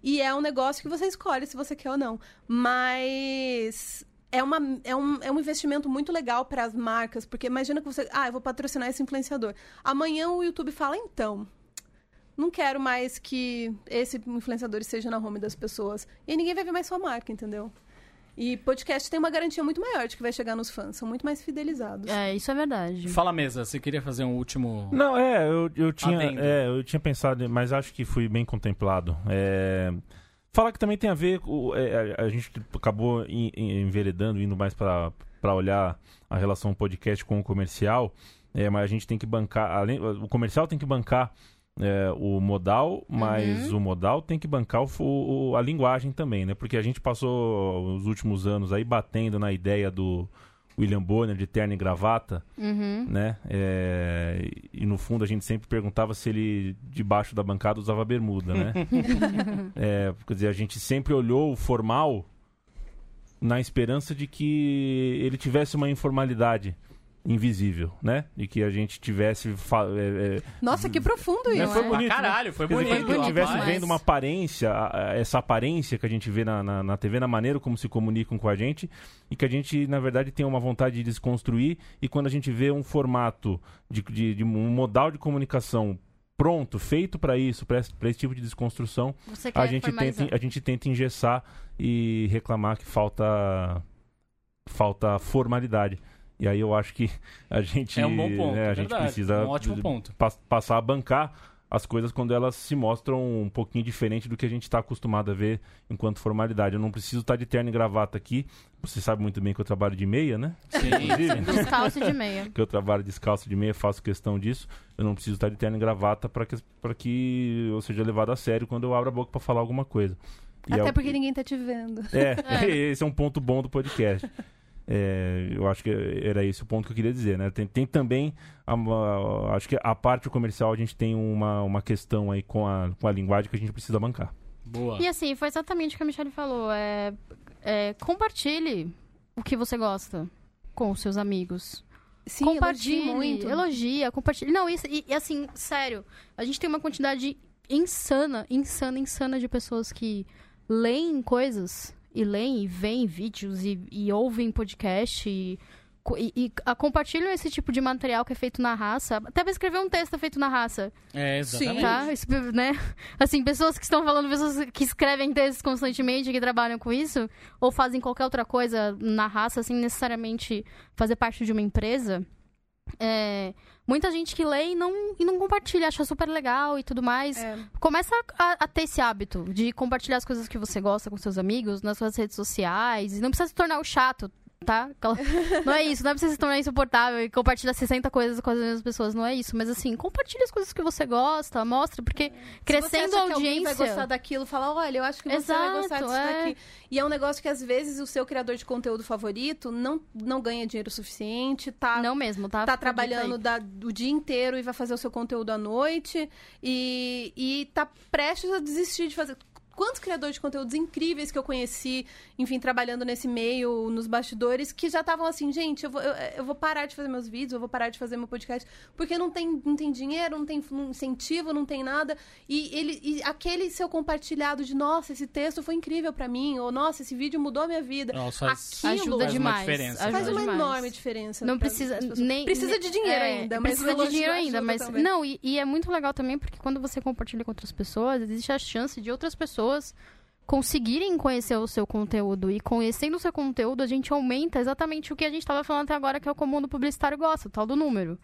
Speaker 4: E é um negócio que você escolhe se você quer ou não. Mas é, uma, é, um, é um investimento muito legal para as marcas, porque imagina que você. Ah, eu vou patrocinar esse influenciador. Amanhã o YouTube fala, então. Não quero mais que esse influenciador esteja na home das pessoas. E ninguém vai ver mais sua marca, entendeu? E podcast tem uma garantia muito maior de que vai chegar nos fãs. São muito mais fidelizados.
Speaker 2: É, isso é verdade.
Speaker 3: Fala mesa, você queria fazer um último.
Speaker 1: Não, é, eu, eu tinha, é, eu tinha pensado, mas acho que fui bem contemplado. É, fala que também tem a ver com. é, a, gente acabou enveredando, indo mais para olhar a relação podcast com o comercial, é, mas a gente tem que bancar. Além, o comercial tem que bancar é, o modal, mas o modal tem que bancar o, o- a linguagem também, né? Porque a gente passou os últimos anos aí batendo na ideia do William Bonner de terno e gravata
Speaker 2: Uhum.
Speaker 1: né? É, e no fundo a gente sempre perguntava se ele debaixo da bancada usava bermuda, né? (laughs) É, quer dizer, a gente sempre olhou o formal na esperança de que ele tivesse uma informalidade invisível, né? E que a gente tivesse é, é,
Speaker 4: Nossa, que profundo
Speaker 1: É,
Speaker 4: isso.
Speaker 1: foi
Speaker 3: Pra
Speaker 1: bonito, né?
Speaker 3: caralho, foi
Speaker 1: Quer dizer,
Speaker 3: bonito.
Speaker 1: que a gente estivesse
Speaker 3: rapaz.
Speaker 1: vendo uma aparência, essa aparência que a gente vê na, na, na TV, na maneira como se comunicam com a gente, e que a gente, na verdade, tem uma vontade de desconstruir, e quando a gente vê um formato, de, de, de um modal de comunicação pronto, feito para isso, para esse, pra esse tipo de desconstrução, a gente, tenta, a gente tenta engessar e reclamar que falta, falta formalidade. E aí eu acho que (laughs) a gente,
Speaker 3: É um bom ponto,
Speaker 1: né,
Speaker 3: é
Speaker 1: a gente
Speaker 3: verdade.
Speaker 1: precisa
Speaker 3: Um ótimo ponto.
Speaker 1: pas- passar a bancar as coisas quando elas se mostram um pouquinho diferente do que a gente está acostumado a ver enquanto formalidade. Eu não preciso estar de terno e gravata aqui. Você sabe muito bem que eu trabalho de meia, né?
Speaker 3: Sim. (laughs) (laughs)
Speaker 2: Descalço de meia.
Speaker 1: que eu trabalho descalço de meia, faço questão disso. Eu não preciso estar de terno e gravata para que, pra que eu seja levado a sério quando eu abro a boca para falar alguma coisa. E
Speaker 4: Até
Speaker 1: é o-
Speaker 4: porque ninguém tá te vendo.
Speaker 1: é, esse é um ponto bom do podcast. É, eu acho que era esse o ponto que eu queria dizer, né? Tem, tem também, a- a- acho que a parte comercial a gente tem uma, uma questão aí com a, com a linguagem que a gente precisa bancar.
Speaker 3: Boa.
Speaker 2: E assim, foi exatamente o que a Michelle falou. É, é, compartilhe o que você gosta com os seus amigos.
Speaker 4: Sim,
Speaker 2: compartilhe,
Speaker 4: elogio muito.
Speaker 2: elogia, compartilhe. Não, isso, e, e assim, sério, a gente tem uma quantidade insana, insana, insana de pessoas que leem coisas e leem e veem vídeos e, e ouvem podcast e, e, e a- compartilham esse tipo de material que é feito na raça. Até pra escrever um texto feito na raça.
Speaker 3: É, exatamente.
Speaker 2: Tá? Isso, né? Assim, pessoas que estão falando, pessoas que escrevem textos constantemente, que trabalham com isso, ou fazem qualquer outra coisa na raça, sem necessariamente fazer parte de uma empresa. É, muita gente que lê e não, e não compartilha, acha super legal e tudo mais.
Speaker 4: É.
Speaker 2: Começa a, a ter esse hábito de compartilhar as coisas que você gosta com seus amigos nas suas redes sociais. E não precisa se tornar o chato, tá? (laughs) Não é isso, não é pra você se tornar insuportável e compartilhar 60 coisas com as mesmas pessoas, não é isso. Mas assim, compartilha as coisas que você gosta, mostra, porque crescendo
Speaker 4: Se você
Speaker 2: a
Speaker 4: alguém vai
Speaker 2: audiência.
Speaker 4: gostar daquilo, fala, olha, eu acho que você vai gostar
Speaker 2: Exato,
Speaker 4: disso
Speaker 2: é.
Speaker 4: daqui. E é um negócio que às vezes o seu criador de conteúdo favorito não, não ganha dinheiro suficiente, tá
Speaker 2: Não mesmo, tá?
Speaker 4: tá trabalhando da- o dia inteiro e vai fazer o seu conteúdo à noite e, e tá prestes a desistir de fazer. Quantos criadores de conteúdos incríveis que eu conheci, enfim, trabalhando nesse meio, nos bastidores, que já estavam assim, gente, eu vou, eu, eu vou parar de fazer meus vídeos, eu vou parar de fazer meu podcast, porque não tem, não tem dinheiro, não tem incentivo, não tem nada. E, ele, e aquele seu compartilhado de, nossa, esse texto foi incrível pra mim, ou nossa, esse vídeo mudou a minha vida.
Speaker 3: Nossa, faz,
Speaker 4: Aquilo
Speaker 2: Ajuda
Speaker 3: faz
Speaker 2: demais.
Speaker 3: uma diferença.
Speaker 2: ajuda
Speaker 4: Faz uma
Speaker 2: demais.
Speaker 4: enorme diferença.
Speaker 2: Não precisa nem
Speaker 4: Precisa
Speaker 2: nem-
Speaker 4: de dinheiro
Speaker 2: é,
Speaker 4: ainda, mas
Speaker 2: precisa de dinheiro ainda, mas
Speaker 4: também.
Speaker 2: não e, e é muito legal também porque quando você compartilha com outras pessoas existe a chance de outras pessoas conseguirem conhecer o seu conteúdo e conhecendo o seu conteúdo a gente aumenta exatamente o que a gente estava falando até agora que é o que o mundo publicitário gosta, o tal do número.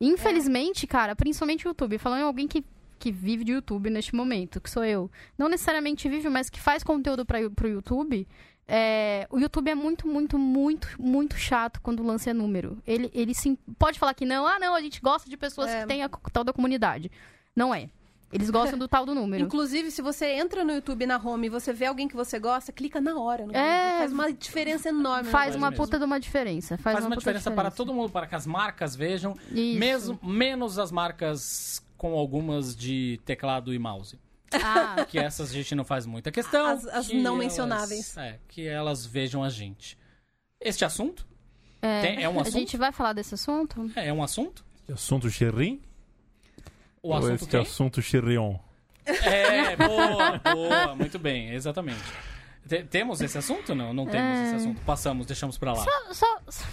Speaker 2: Infelizmente, cara, principalmente o YouTube, falando em alguém que que vive de YouTube neste momento, que sou eu, não necessariamente vive, mas que faz conteúdo para pro YouTube, é, o YouTube é muito, muito, muito, muito chato quando lança número. Ele, ele sim, pode falar que não, ah, não, a gente gosta de pessoas
Speaker 4: É.
Speaker 2: que têm a tal da comunidade. Não é. Eles gostam do tal do número.
Speaker 4: Inclusive, se você entra no YouTube na home e você vê alguém que você gosta, clica na hora. No
Speaker 2: É.
Speaker 4: Faz uma diferença enorme.
Speaker 2: Faz
Speaker 3: Faz
Speaker 2: uma
Speaker 3: mesmo.
Speaker 2: puta de uma diferença. Faz,
Speaker 3: Faz uma
Speaker 2: puta
Speaker 3: diferença para todo mundo, para que as marcas vejam,
Speaker 2: Isso.
Speaker 3: mesmo, menos as marcas com algumas de teclado e mouse.
Speaker 2: Ah, (laughs)
Speaker 3: Que essas a gente não faz muita questão.
Speaker 4: As- as
Speaker 3: que
Speaker 4: não
Speaker 3: elas-
Speaker 4: mencionáveis.
Speaker 3: É, que elas vejam a gente. Este assunto?
Speaker 2: é,
Speaker 3: Tem- é um
Speaker 2: a
Speaker 3: assunto?
Speaker 2: gente vai falar desse assunto?
Speaker 3: É, é um assunto?
Speaker 1: Assunto Xerrim?
Speaker 3: O assunto
Speaker 1: este
Speaker 3: quem?
Speaker 1: assunto Xerrion?
Speaker 3: É, boa, boa, muito bem, exatamente. Te- temos esse assunto? Não, não temos
Speaker 2: É.
Speaker 3: esse assunto. Passamos, deixamos pra lá.
Speaker 2: Só, só-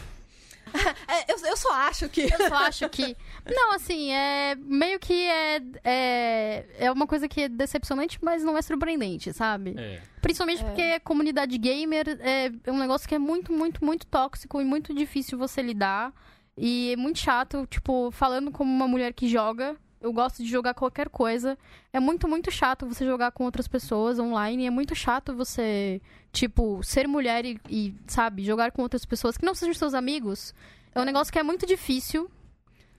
Speaker 2: (laughs)
Speaker 4: É, eu, eu só acho que.
Speaker 2: Eu só acho que. (laughs) Não, assim, é. Meio que é. É, é uma coisa que é decepcionante, mas não é surpreendente, sabe?
Speaker 3: É.
Speaker 2: Principalmente porque a comunidade gamer é um negócio que é muito, muito, muito tóxico e muito difícil você lidar. E é muito chato, tipo, falando como uma mulher que joga. Eu gosto de jogar qualquer coisa. É muito, muito chato você jogar com outras pessoas online. É muito chato você, tipo, ser mulher e, e, sabe, jogar com outras pessoas que não sejam seus amigos. É um negócio que é muito difícil.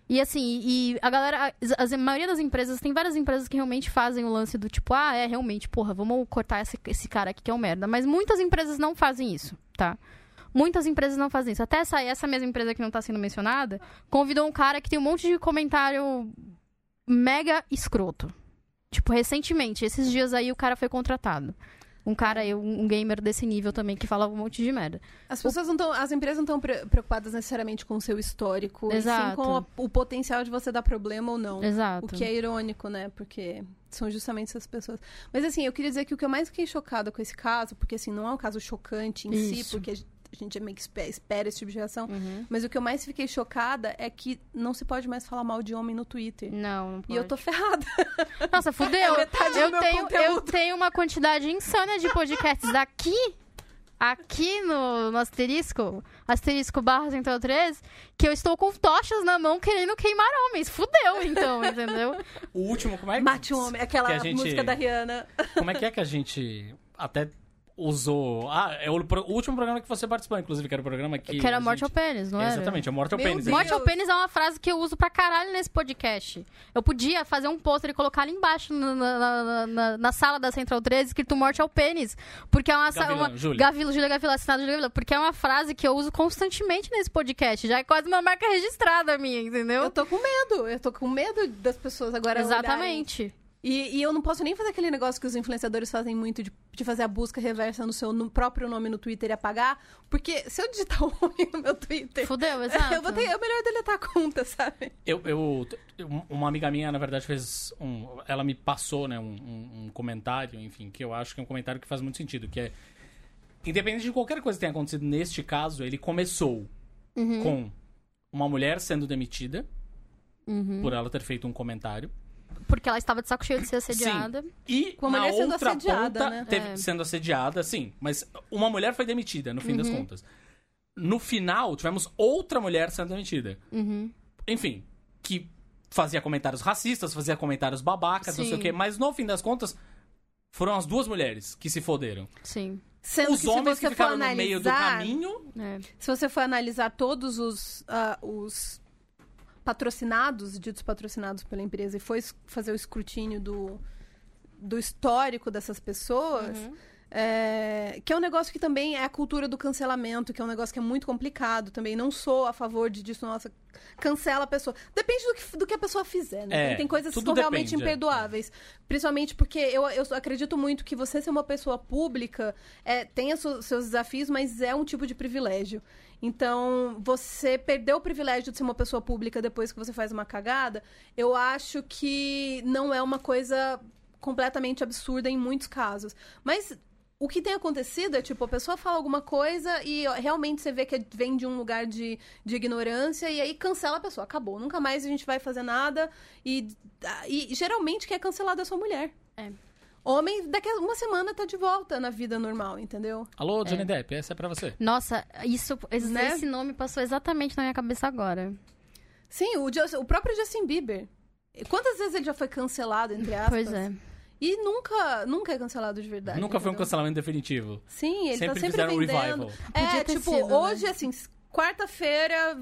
Speaker 2: E assim, e a galera, a maioria das empresas, tem várias empresas que realmente fazem o lance do tipo, ah, é, realmente, porra, vamos cortar esse, esse cara aqui que é um merda. Mas muitas empresas não fazem isso, tá? Muitas empresas não fazem isso. Até essa, essa mesma empresa que não tá sendo mencionada, convidou um cara que tem um monte de comentário mega escroto. Tipo, recentemente, esses dias aí o cara foi contratado. Um cara, aí, um gamer desse nível também, que falava um monte de merda.
Speaker 4: As pessoas não estão. As empresas não estão pre- preocupadas necessariamente com o seu histórico. E sim
Speaker 2: Exato.
Speaker 4: com a- o potencial de você dar problema ou não.
Speaker 2: Exato.
Speaker 4: O que é irônico, né? Porque são justamente essas pessoas. Mas assim, eu queria dizer que o que eu mais fiquei chocada com esse caso, porque assim, não é um caso chocante em si,
Speaker 2: Isso.
Speaker 4: porque a gente- gente meio que espe- espera esse tipo de reação.
Speaker 2: Uhum.
Speaker 4: Mas o que eu mais fiquei chocada é que não se pode mais falar mal de homem no Twitter.
Speaker 2: Não, não pode.
Speaker 4: E eu tô ferrada. (laughs)
Speaker 2: Nossa, fudeu. (laughs)
Speaker 4: É metade do
Speaker 2: eu,
Speaker 4: meu
Speaker 2: tenho,
Speaker 4: conteúdo.
Speaker 2: eu tenho uma quantidade insana de podcasts aqui aqui no, no asterisco, asterisco barra central 3, que eu estou com tochas na mão querendo queimar homens. Fudeu, então, entendeu?
Speaker 3: O último, como é que...
Speaker 4: Mate um homem, aquela
Speaker 3: que a gente-
Speaker 4: música da Rihanna.
Speaker 3: Como é que é que a gente até usou... Ah, é o, pro- o último programa que você participou, inclusive, que era o programa que...
Speaker 2: que era
Speaker 3: a
Speaker 2: morte ao
Speaker 3: gente...
Speaker 2: pênis, não era?
Speaker 3: Exatamente, a morte ao
Speaker 4: Meu
Speaker 3: pênis.
Speaker 4: Deus.
Speaker 2: Morte ao pênis é uma frase que eu uso pra caralho nesse podcast. Eu podia fazer um pôster e colocar ali embaixo na, na- na- na- sala da Central 13 escrito morte ao pênis. Porque é uma. sa-
Speaker 3: Gavilã,
Speaker 2: uma
Speaker 3: Júlia.
Speaker 2: Gavila, Júlia Gavila, assinado Júlia Gavila. Porque é uma frase que eu uso constantemente nesse podcast. Já é quase uma marca registrada minha, entendeu?
Speaker 4: Eu tô com medo, eu tô com medo das pessoas agora olharem. E, e eu não posso nem fazer aquele negócio que os influenciadores fazem muito de, de fazer a busca reversa no seu no próprio nome no Twitter e apagar. Porque se eu digitar (laughs) um homem no meu Twitter,
Speaker 2: Fudeu, (laughs) exato.
Speaker 4: eu vou ter, é melhor deletar a conta, sabe?
Speaker 3: Eu, eu, eu- uma amiga minha, na verdade, fez um. Ela me passou, né, um, um- um comentário, enfim, que eu acho que é um comentário que faz muito sentido, que é. Independente de qualquer coisa que tenha acontecido neste caso, ele começou
Speaker 2: Uhum.
Speaker 3: com uma mulher sendo demitida
Speaker 2: Uhum.
Speaker 3: por ela ter feito um comentário.
Speaker 2: Porque ela estava de saco cheio de ser assediada.
Speaker 3: E
Speaker 4: Com a
Speaker 3: na
Speaker 4: mulher sendo
Speaker 3: outra
Speaker 4: assediada,
Speaker 3: ponta,
Speaker 4: né?
Speaker 3: teve-
Speaker 2: É.
Speaker 3: sendo assediada, sim. Mas uma mulher foi demitida, no fim
Speaker 2: Uhum.
Speaker 3: das contas. No final, tivemos outra mulher sendo demitida.
Speaker 2: Uhum.
Speaker 3: enfim, que fazia comentários racistas, fazia comentários babacas, não sei
Speaker 2: Sim.
Speaker 3: o quê, mas no fim das contas, foram as duas mulheres que se foderam.
Speaker 2: Sim.
Speaker 4: Sendo
Speaker 3: Os
Speaker 4: que
Speaker 3: homens
Speaker 4: se
Speaker 3: que ficaram no meio do
Speaker 4: analisar,
Speaker 3: caminho.
Speaker 2: É.
Speaker 4: Se você for analisar todos os, ah, os patrocinados, ditos patrocinados pela empresa, e es- fazer o escrutínio do, do histórico dessas pessoas,
Speaker 2: Uhum.
Speaker 4: É, que é um negócio que também é a cultura do cancelamento, que é um negócio que é muito complicado também. Não sou a favor de disso, nossa, cancela a pessoa. Depende do que, do que a pessoa fizer, né?
Speaker 3: É,
Speaker 4: tem, tem coisas que são realmente
Speaker 3: depende, é.
Speaker 4: imperdoáveis. Principalmente porque eu, eu acredito muito que você ser uma pessoa pública é, tem os seus- seus desafios, mas é um tipo de privilégio. Então, você perder o privilégio de ser uma pessoa pública depois que você faz uma cagada, eu acho que não é uma coisa completamente absurda em muitos casos. Mas o que tem acontecido é, tipo, a pessoa fala alguma coisa e realmente você vê que vem de um lugar de, de ignorância e aí cancela a pessoa. Acabou. Nunca mais a gente vai fazer nada. E, e geralmente quem é cancelado é a sua mulher.
Speaker 2: É.
Speaker 4: Homem, daqui a uma semana tá de volta na vida normal, entendeu?
Speaker 3: Alô, Johnny Depp, essa é pra você.
Speaker 2: Nossa, isso, esse,
Speaker 4: Né?
Speaker 2: esse nome passou exatamente na minha cabeça agora.
Speaker 4: Sim, o, Just- o próprio Justin Bieber. Quantas vezes ele já foi cancelado, entre aspas?
Speaker 2: Pois é.
Speaker 4: E nunca, nunca é cancelado de verdade.
Speaker 3: Nunca foi um
Speaker 4: entendeu?
Speaker 3: cancelamento definitivo.
Speaker 4: Sim, ele
Speaker 3: sempre
Speaker 4: tá sempre
Speaker 3: fizeram um
Speaker 4: vendendo.
Speaker 3: revival.
Speaker 4: É,
Speaker 2: Podia ter
Speaker 4: tipo,
Speaker 2: sido, né?
Speaker 4: hoje, assim, quarta-feira,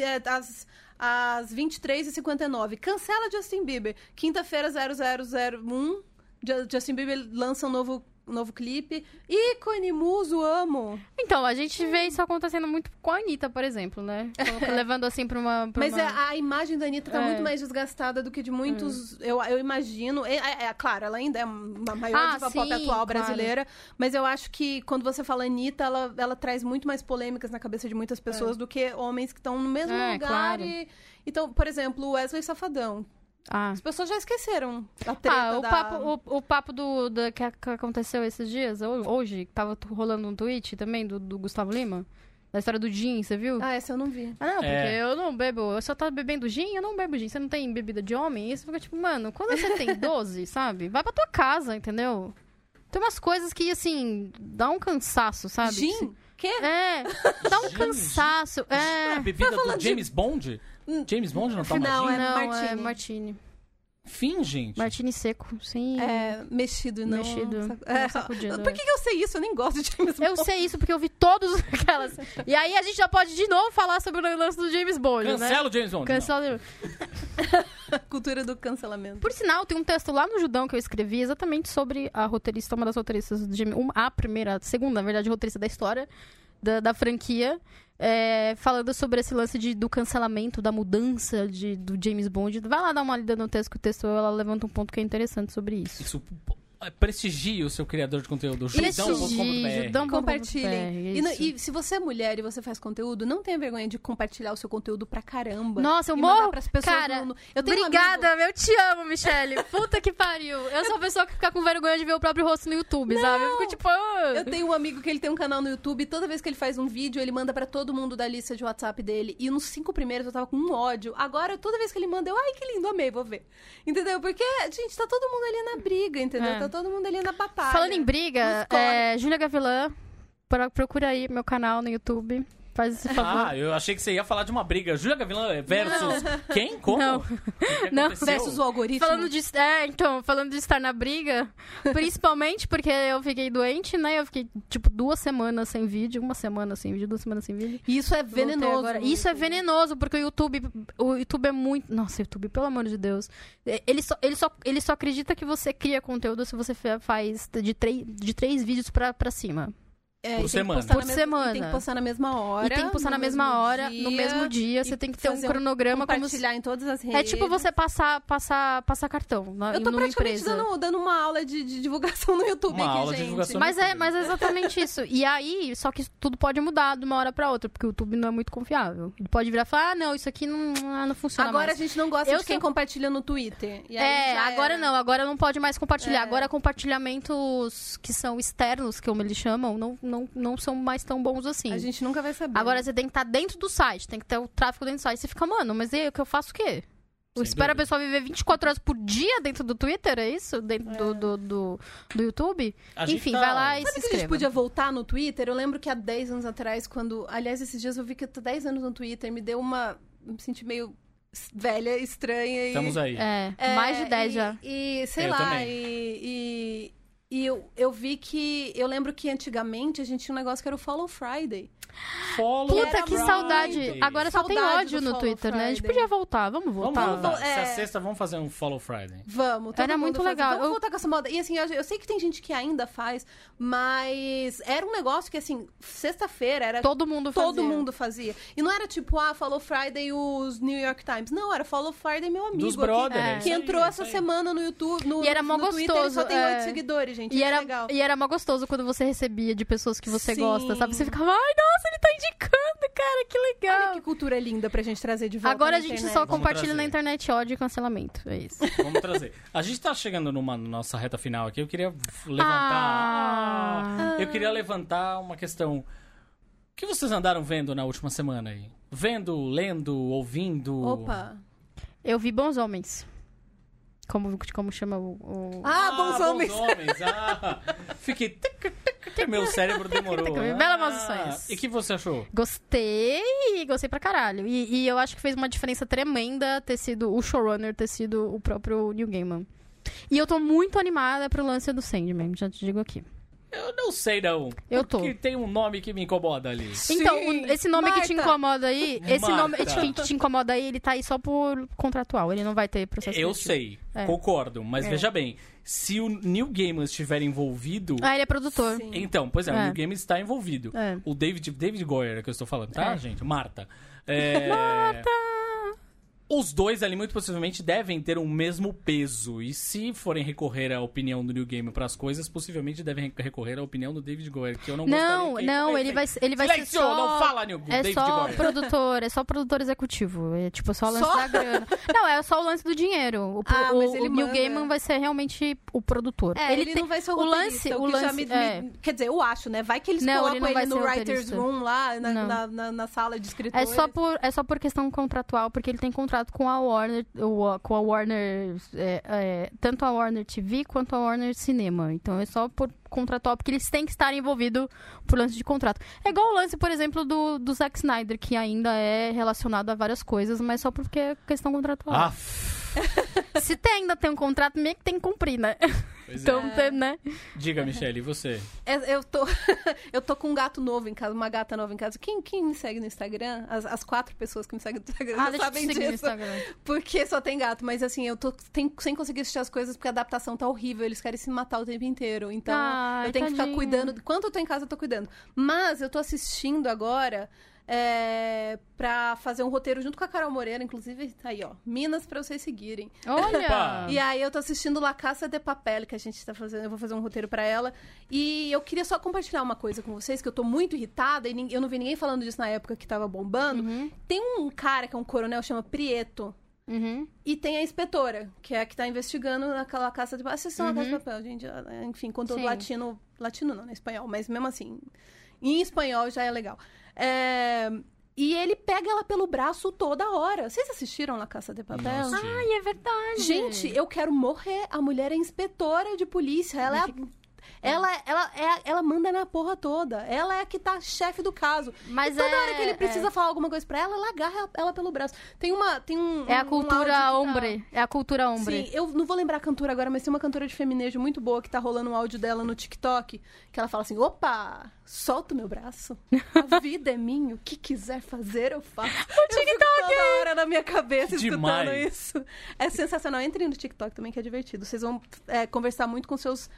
Speaker 4: é às, às 23h59, cancela Justin Bieber. Quinta-feira, 0001, Ju- Justin Bieber lança um novo, novo clipe. Ícone, muso, amo.
Speaker 2: Então, a gente vê isso acontecendo muito com a Anitta, por exemplo, né? (laughs) Levando assim pra uma. pra
Speaker 4: Mas
Speaker 2: uma...
Speaker 4: é, a imagem da Anitta tá
Speaker 2: É.
Speaker 4: muito mais desgastada do que de muitos. Eu, eu imagino. É, é- é, claro, ela ainda é uma maior
Speaker 2: Ah,
Speaker 4: diva pop
Speaker 2: sim,
Speaker 4: atual
Speaker 2: claro.
Speaker 4: brasileira. Mas eu acho que quando você fala Anitta, ela, ela traz muito mais polêmicas na cabeça de muitas pessoas do que homens que estão no mesmo
Speaker 2: É,
Speaker 4: lugar.
Speaker 2: claro.
Speaker 4: E, então, por exemplo, o Wesley Safadão.
Speaker 2: Ah.
Speaker 4: As pessoas já esqueceram a treta
Speaker 2: Ah, o
Speaker 4: da...
Speaker 2: papo, o, o papo do, da- que, aconteceu esses dias, ho- hoje, que tava rolando um tweet também do, do Gustavo Lima, da história do gin, você viu?
Speaker 4: Ah, essa eu não vi.
Speaker 2: Ah, não, porque
Speaker 3: É.
Speaker 2: eu não bebo, eu só tá bebendo gin, eu não bebo gin. Você não tem bebida de homem? Isso fica tipo, mano, quando você tem (laughs) 12, sabe? Vai pra tua casa, entendeu? Tem umas coisas que, assim, dá um cansaço, sabe?
Speaker 4: Gin? Quê?
Speaker 2: É, dá um
Speaker 3: Gin,
Speaker 2: cansaço.
Speaker 3: É
Speaker 2: É.
Speaker 3: a bebida do
Speaker 4: falando de-
Speaker 3: James Bond? James Bond não toma
Speaker 4: Não,
Speaker 3: gin?
Speaker 4: é
Speaker 2: não, é
Speaker 4: martini.
Speaker 2: martini.
Speaker 3: Fim, gente.
Speaker 2: Martini seco, sim.
Speaker 4: É, mexido e não...
Speaker 2: Mexido,
Speaker 4: sac- É.
Speaker 2: sacudido,
Speaker 4: Por
Speaker 2: é.
Speaker 4: que, que eu sei isso? Eu nem gosto de James
Speaker 2: Eu
Speaker 4: Bond.
Speaker 2: sei isso porque eu vi todos (laughs) aquelas. E aí a gente já pode de novo falar sobre o lance do James Bond, né?
Speaker 3: Cancela o James Bond.
Speaker 2: Cancela. (laughs)
Speaker 4: Cultura do cancelamento.
Speaker 2: Por sinal, tem um texto lá no Judão que eu escrevi exatamente sobre a roteirista, uma das roteiristas, de, uma- a primeira, a segunda, na verdade, roteirista da história da, da franquia, é, falando sobre esse lance de, do cancelamento, da mudança de, do James Bond. Vai lá dar uma lida no texto, que o texto ela levanta um ponto que é interessante sobre isso.
Speaker 3: Isso prestigie o seu criador de conteúdo. Judão.com.br.
Speaker 2: Judão.
Speaker 4: Compartilhem. E, no-
Speaker 2: isso.
Speaker 4: e se você é mulher e você faz conteúdo, não tenha vergonha de compartilhar o seu conteúdo pra caramba.
Speaker 2: Nossa, eu morro.
Speaker 4: pras pessoas
Speaker 2: Cara,
Speaker 4: no- eu tenho um
Speaker 2: Obrigada,
Speaker 4: amigo-
Speaker 2: eu te amo, Michelle. (laughs) Puta que pariu. Eu sou a pessoa que fica com vergonha de ver o próprio rosto no YouTube, sabe? Eu fico tipo. ah.
Speaker 4: Eu tenho um amigo que ele tem um canal no YouTube e toda vez que ele faz um vídeo, ele manda pra todo mundo da lista de WhatsApp dele. E nos cinco primeiros eu tava com um ódio. Agora, toda vez que ele manda, eu, ai, que lindo, amei, vou ver. Entendeu? Porque, gente, tá todo mundo ali na briga, entendeu?
Speaker 2: É.
Speaker 4: Tá todo mundo ali na batalha.
Speaker 2: Falando em briga, é, Júlia Gavilã procura aí meu canal no YouTube. Faz esse favor.
Speaker 3: Ah, eu achei que você ia falar de uma briga. Júlia Gavilã versus quem? Como?
Speaker 2: Não.
Speaker 3: Que
Speaker 2: Não.
Speaker 4: Versus o algoritmo.
Speaker 2: Falando de, é, então, falando de estar na briga, principalmente porque eu fiquei doente, né? Eu fiquei, tipo, duas semanas sem vídeo, uma semana sem vídeo, duas semanas sem vídeo.
Speaker 4: E isso é venenoso.
Speaker 2: agora. Isso é venenoso, porque o YouTube, o YouTube é muito. Nossa, YouTube, pelo amor de Deus. É, Ele só, ele só, ele só acredita que você cria conteúdo se você fa- faz de, três de três vídeos pra, pra cima.
Speaker 4: É,
Speaker 3: Por
Speaker 4: tem que
Speaker 3: semana.
Speaker 2: Por
Speaker 4: mesma-
Speaker 2: semana.
Speaker 4: e Tem que postar na mesma hora.
Speaker 2: e tem que postar na mesma hora,
Speaker 4: dia,
Speaker 2: no mesmo dia. Você tem que ter um
Speaker 4: um-
Speaker 2: cronograma como se.
Speaker 4: Compartilhar em todas as redes.
Speaker 2: É tipo você passar, passar, passar cartão na,
Speaker 4: Eu tô
Speaker 2: numa
Speaker 4: praticamente dando, dando uma aula de, de divulgação no YouTube
Speaker 3: Uma
Speaker 4: aqui,
Speaker 3: aula de
Speaker 4: gente.
Speaker 3: divulgação.
Speaker 2: Mas é, mas é exatamente isso. E aí, só que tudo pode mudar de uma hora pra outra, porque o YouTube não é muito confiável. Ele pode virar e falar, ah, não, isso aqui não, ah, não funciona
Speaker 4: Agora
Speaker 2: mais.
Speaker 4: a gente não gosta
Speaker 2: Eu
Speaker 4: de quem
Speaker 2: sou-
Speaker 4: compartilha no Twitter. E aí
Speaker 2: É,
Speaker 4: já
Speaker 2: agora
Speaker 4: era.
Speaker 2: não, agora não pode mais compartilhar.
Speaker 4: É.
Speaker 2: Agora compartilhamentos que são externos, como eles chamam, não, não, não são mais tão bons assim.
Speaker 4: A gente nunca vai saber.
Speaker 2: Agora você tem que estar dentro do site, tem que ter o tráfego dentro do site. Você fica, mano, mas e aí, o que eu faço o quê? Espero a pessoa viver 24 horas por dia dentro do Twitter, é isso? Dentro do, do, do, do YouTube? Enfim,
Speaker 3: tá-
Speaker 2: vai lá e
Speaker 4: Sabe
Speaker 2: se
Speaker 4: que a gente
Speaker 2: inscreva.
Speaker 4: podia voltar no Twitter? Eu lembro que há 10 anos atrás, quando. Aliás, esses dias eu vi que eu tô 10 anos no Twitter, me deu uma. Me senti meio velha, estranha. E...
Speaker 3: Estamos aí.
Speaker 2: É,
Speaker 4: É,
Speaker 2: mais de 10
Speaker 4: e,
Speaker 2: já.
Speaker 4: E sei
Speaker 3: Eu
Speaker 4: lá,
Speaker 3: também.
Speaker 4: e. e... e eu, eu vi que. Eu lembro que antigamente a gente tinha um negócio que era o Follow Friday.
Speaker 3: Follow
Speaker 2: Puta, que saudade. Agora só tem
Speaker 4: Saudade
Speaker 2: ódio no Twitter, né? A gente
Speaker 4: Friday.
Speaker 2: podia voltar, vamos
Speaker 3: Vamos
Speaker 2: voltar.
Speaker 3: voltar.
Speaker 4: É.
Speaker 3: Sexta, vamos fazer um Follow Friday.
Speaker 4: Vamos,
Speaker 2: Era muito
Speaker 4: faz-
Speaker 2: legal.
Speaker 4: Vamos
Speaker 2: Eu-
Speaker 4: voltar com essa moda. E assim, eu, eu sei que tem gente que ainda faz, mas era um negócio que, assim, sexta-feira era.
Speaker 2: Todo mundo fazia.
Speaker 4: Todo mundo fazia. E não era tipo, ah, Follow Friday os New York Times. Não, era Follow Friday meu amigo.
Speaker 3: Dos
Speaker 4: aqui,
Speaker 3: brother.
Speaker 2: É.
Speaker 3: é
Speaker 4: Que
Speaker 3: aí,
Speaker 4: entrou
Speaker 3: é
Speaker 4: essa
Speaker 3: aí.
Speaker 4: semana no YouTube. No,
Speaker 2: E era mó
Speaker 4: no Twitter, ele só
Speaker 2: gostoso,
Speaker 4: tem
Speaker 2: é.
Speaker 4: oito seguidores, gente.
Speaker 2: E era,
Speaker 4: legal.
Speaker 2: e era mó gostoso quando você recebia de pessoas que você
Speaker 4: Sim.
Speaker 2: gosta, sabe? Você ficava, ai, nossa, ele tá indicando, cara, que legal.
Speaker 4: Olha que cultura linda pra gente trazer de volta.
Speaker 2: Agora a gente
Speaker 4: internet.
Speaker 2: só
Speaker 3: Vamos
Speaker 2: compartilha
Speaker 3: trazer.
Speaker 2: na internet ódio e cancelamento. É isso. (laughs)
Speaker 3: Vamos trazer. A gente tá chegando numa nossa reta final aqui. Eu queria levantar.
Speaker 2: Ah.
Speaker 3: Eu queria levantar uma questão. O que vocês andaram vendo na última semana aí? Vendo, lendo, ouvindo?
Speaker 4: Opa.
Speaker 2: Eu vi Bons Homens. Como, como chama o. o-
Speaker 4: Ah, bons homens.
Speaker 3: homens. Ah, fiquei. tic, tic, tic, Meu cérebro demorou.
Speaker 2: Bela Maus
Speaker 3: Ah,
Speaker 2: Sonhos.
Speaker 3: E o que você achou?
Speaker 2: Gostei, gostei pra caralho. E, e eu acho que fez uma diferença tremenda ter sido o showrunner, ter sido o próprio Neil Gaiman. E eu tô muito animada pro lance do Sandman, já te digo aqui.
Speaker 3: Eu não sei, não.
Speaker 2: Eu tô.
Speaker 3: Porque tem um nome que me incomoda ali.
Speaker 2: Então,
Speaker 4: Sim,
Speaker 2: o- esse nome que te
Speaker 4: Marta.
Speaker 2: incomoda aí, esse
Speaker 3: Marta.
Speaker 2: nome que te, incomoda aí, ele tá aí só por contratual, ele não vai ter processo
Speaker 3: Eu sei,
Speaker 2: É.
Speaker 3: concordo. Mas
Speaker 2: É.
Speaker 3: veja bem, se o Neil Gaiman estiver envolvido...
Speaker 2: Ah, ele é produtor.
Speaker 4: Sim.
Speaker 3: Então, pois é, o
Speaker 2: É.
Speaker 3: Neil Gaiman está envolvido.
Speaker 2: É.
Speaker 3: O David, David Goyer, que eu estou falando, tá,
Speaker 2: É.
Speaker 3: gente? Marta. É, (laughs) Os dois ali, muito possivelmente, devem ter o mesmo peso. E se forem recorrer à opinião do Neil Gaiman para as coisas, possivelmente devem recorrer à opinião do David Goyer, que eu não
Speaker 2: Não,
Speaker 3: que...
Speaker 2: não, ele vai, ele vai ser
Speaker 3: Silêncio,
Speaker 2: só...
Speaker 3: não fala, Neil,
Speaker 2: É
Speaker 3: David
Speaker 2: só
Speaker 3: Goyer. (laughs)
Speaker 2: produtor, é só produtor executivo. É tipo só o lance
Speaker 4: Só?
Speaker 2: da grana. Não, é só o lance do dinheiro. O,
Speaker 4: Ah,
Speaker 2: o,
Speaker 4: mas
Speaker 2: o
Speaker 4: ele manda.
Speaker 2: Gaiman vai ser realmente o produtor.
Speaker 4: É, ele,
Speaker 2: tem-
Speaker 4: não vai ser o,
Speaker 2: o lance-
Speaker 4: o
Speaker 2: o lance-
Speaker 4: me, me-
Speaker 2: é.
Speaker 4: Quer dizer, eu acho, né? Vai que eles
Speaker 2: Não, ele
Speaker 4: colocam
Speaker 2: não
Speaker 4: ele,
Speaker 2: vai ser
Speaker 4: no
Speaker 2: o
Speaker 4: writer's room lá, na, na, na- na sala de
Speaker 2: É
Speaker 4: escritores.
Speaker 2: só, por, é só por questão contratual, porque ele tem contrato com a Warner, com a Warner, é, é, tanto a Warner TV quanto a Warner Cinema. Então é só por contratual, porque eles têm que estar envolvidos por lance de contrato. É igual o lance, por exemplo, do, do Zack Snyder, que ainda é relacionado a várias coisas, mas só porque é questão contratual.
Speaker 3: Ah, (laughs)
Speaker 2: Se tem, ainda tem um contrato, meio que tem que cumprir, né?
Speaker 3: Pois é.
Speaker 2: Então, tem, né?
Speaker 3: Diga, Michelle, e você?
Speaker 4: É, eu, tô, (laughs) eu tô com um gato novo em casa, uma gata nova em casa. Quem, quem me segue no Instagram? As, as quatro pessoas que me seguem no Instagram
Speaker 2: Ah,
Speaker 4: já sabem disso.
Speaker 2: Instagram.
Speaker 4: Porque só tem gato. Mas assim, eu tô tem- sem conseguir assistir as coisas porque a adaptação tá horrível. Eles querem se matar o tempo inteiro. Então
Speaker 2: Ai,
Speaker 4: eu tenho que ficar
Speaker 2: tadinho.
Speaker 4: cuidando. Enquanto eu tô em casa, eu tô cuidando. Mas eu tô assistindo agora. É, pra fazer um roteiro junto com a Carol Moreira, inclusive, tá aí, ó. Minas pra vocês seguirem.
Speaker 2: Olha! (laughs)
Speaker 4: E aí eu tô assistindo La Caça de Papel, que a gente tá fazendo, eu vou fazer um roteiro pra ela. E eu queria só compartilhar uma coisa com vocês, que eu tô muito irritada, e eu não vi ninguém falando disso na época que tava bombando.
Speaker 2: Uhum,
Speaker 4: Tem um cara que é um coronel, chama Prieto.
Speaker 2: uhum.
Speaker 4: E tem a inspetora, que é a que tá investigando naquela caça de papel. Vocês são a caça de papel, gente. Enfim, conteúdo
Speaker 2: Sim.
Speaker 4: latino. Latino não, né? Espanhol, mas mesmo assim. Em espanhol já é legal. É, E ele pega ela pelo braço toda hora. Vocês assistiram La Caça de Papel?
Speaker 3: Nossa.
Speaker 2: Ai, é verdade.
Speaker 4: Gente, eu quero morrer. A mulher é inspetora de polícia. Ela é a Ela, ela, é, ela manda na porra toda. Ela é a que tá chefe do caso.
Speaker 2: Mas
Speaker 4: e toda
Speaker 2: é-
Speaker 4: hora que ele precisa
Speaker 2: é.
Speaker 4: falar alguma coisa pra ela, ela agarra ela pelo braço. Tem uma. Tem um,
Speaker 2: É a
Speaker 4: um
Speaker 2: cultura
Speaker 4: que tá-
Speaker 2: hombre. É a cultura hombre.
Speaker 4: Sim, eu não vou lembrar a cantora agora, mas tem uma cantora de feminejo muito boa que tá rolando um áudio dela no TikTok, que ela fala assim: opa, solta o meu braço. A (laughs) vida é minha, o que quiser fazer, eu faço. O TikTok! toda hora na minha cabeça escutando
Speaker 3: Demais.
Speaker 4: isso. É sensacional. Entrem no TikTok também, que é divertido. Vocês vão é, conversar muito com seus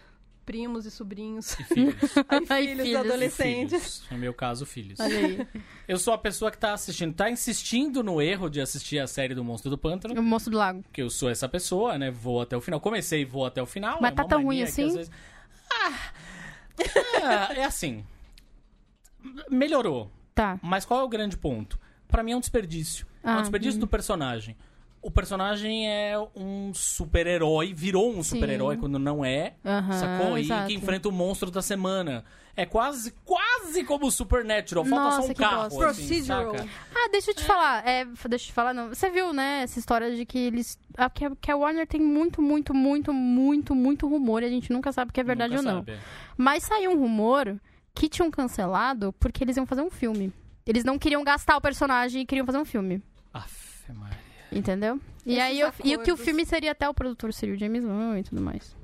Speaker 4: primos e sobrinhos.
Speaker 3: E filhos. (laughs)
Speaker 4: Aí,
Speaker 2: Ai,
Speaker 4: filhos,
Speaker 2: filhos.
Speaker 4: adolescentes.
Speaker 3: filhos. No meu caso, filhos.
Speaker 2: Olha aí.
Speaker 3: Eu sou a pessoa que tá assistindo, tá insistindo no erro de assistir a série do Monstro do Pântano.
Speaker 2: O moço do lago.
Speaker 3: que eu sou essa pessoa, né? Vou até o final. Comecei e vou até o final.
Speaker 2: Mas
Speaker 3: é
Speaker 2: tá tão ruim assim?
Speaker 3: vezes- Ah, (laughs) é assim. Melhorou.
Speaker 2: Tá.
Speaker 3: Mas qual é o grande ponto? Pra mim é um desperdício. é um
Speaker 2: Ah,
Speaker 3: desperdício do personagem. O personagem é um super-herói, virou um super-herói quando não é,
Speaker 2: Aham,
Speaker 3: sacou? E
Speaker 2: exato.
Speaker 3: que enfrenta o monstro da semana. É quase, quase como o Supernatural. Falta só
Speaker 2: Nossa,
Speaker 3: um
Speaker 2: que
Speaker 3: carro, assim,
Speaker 4: Procedural.
Speaker 3: saca?
Speaker 2: Ah, deixa eu te falar. É, deixa eu te falar, não. Você viu, né, essa história de que eles. A, que, a, que a Warner tem muito, muito, muito, muito, muito rumor e a gente nunca sabe o que é verdade
Speaker 3: Nunca
Speaker 2: ou não.
Speaker 3: sabe, é.
Speaker 2: Mas saiu um rumor que tinham cancelado porque eles iam fazer um filme. Eles não queriam gastar o personagem e queriam fazer um filme.
Speaker 3: Aff, Maria.
Speaker 2: Entendeu? E
Speaker 4: Esses
Speaker 2: aí eu, e o que o filme seria até o produtor seria o James Wan e tudo mais.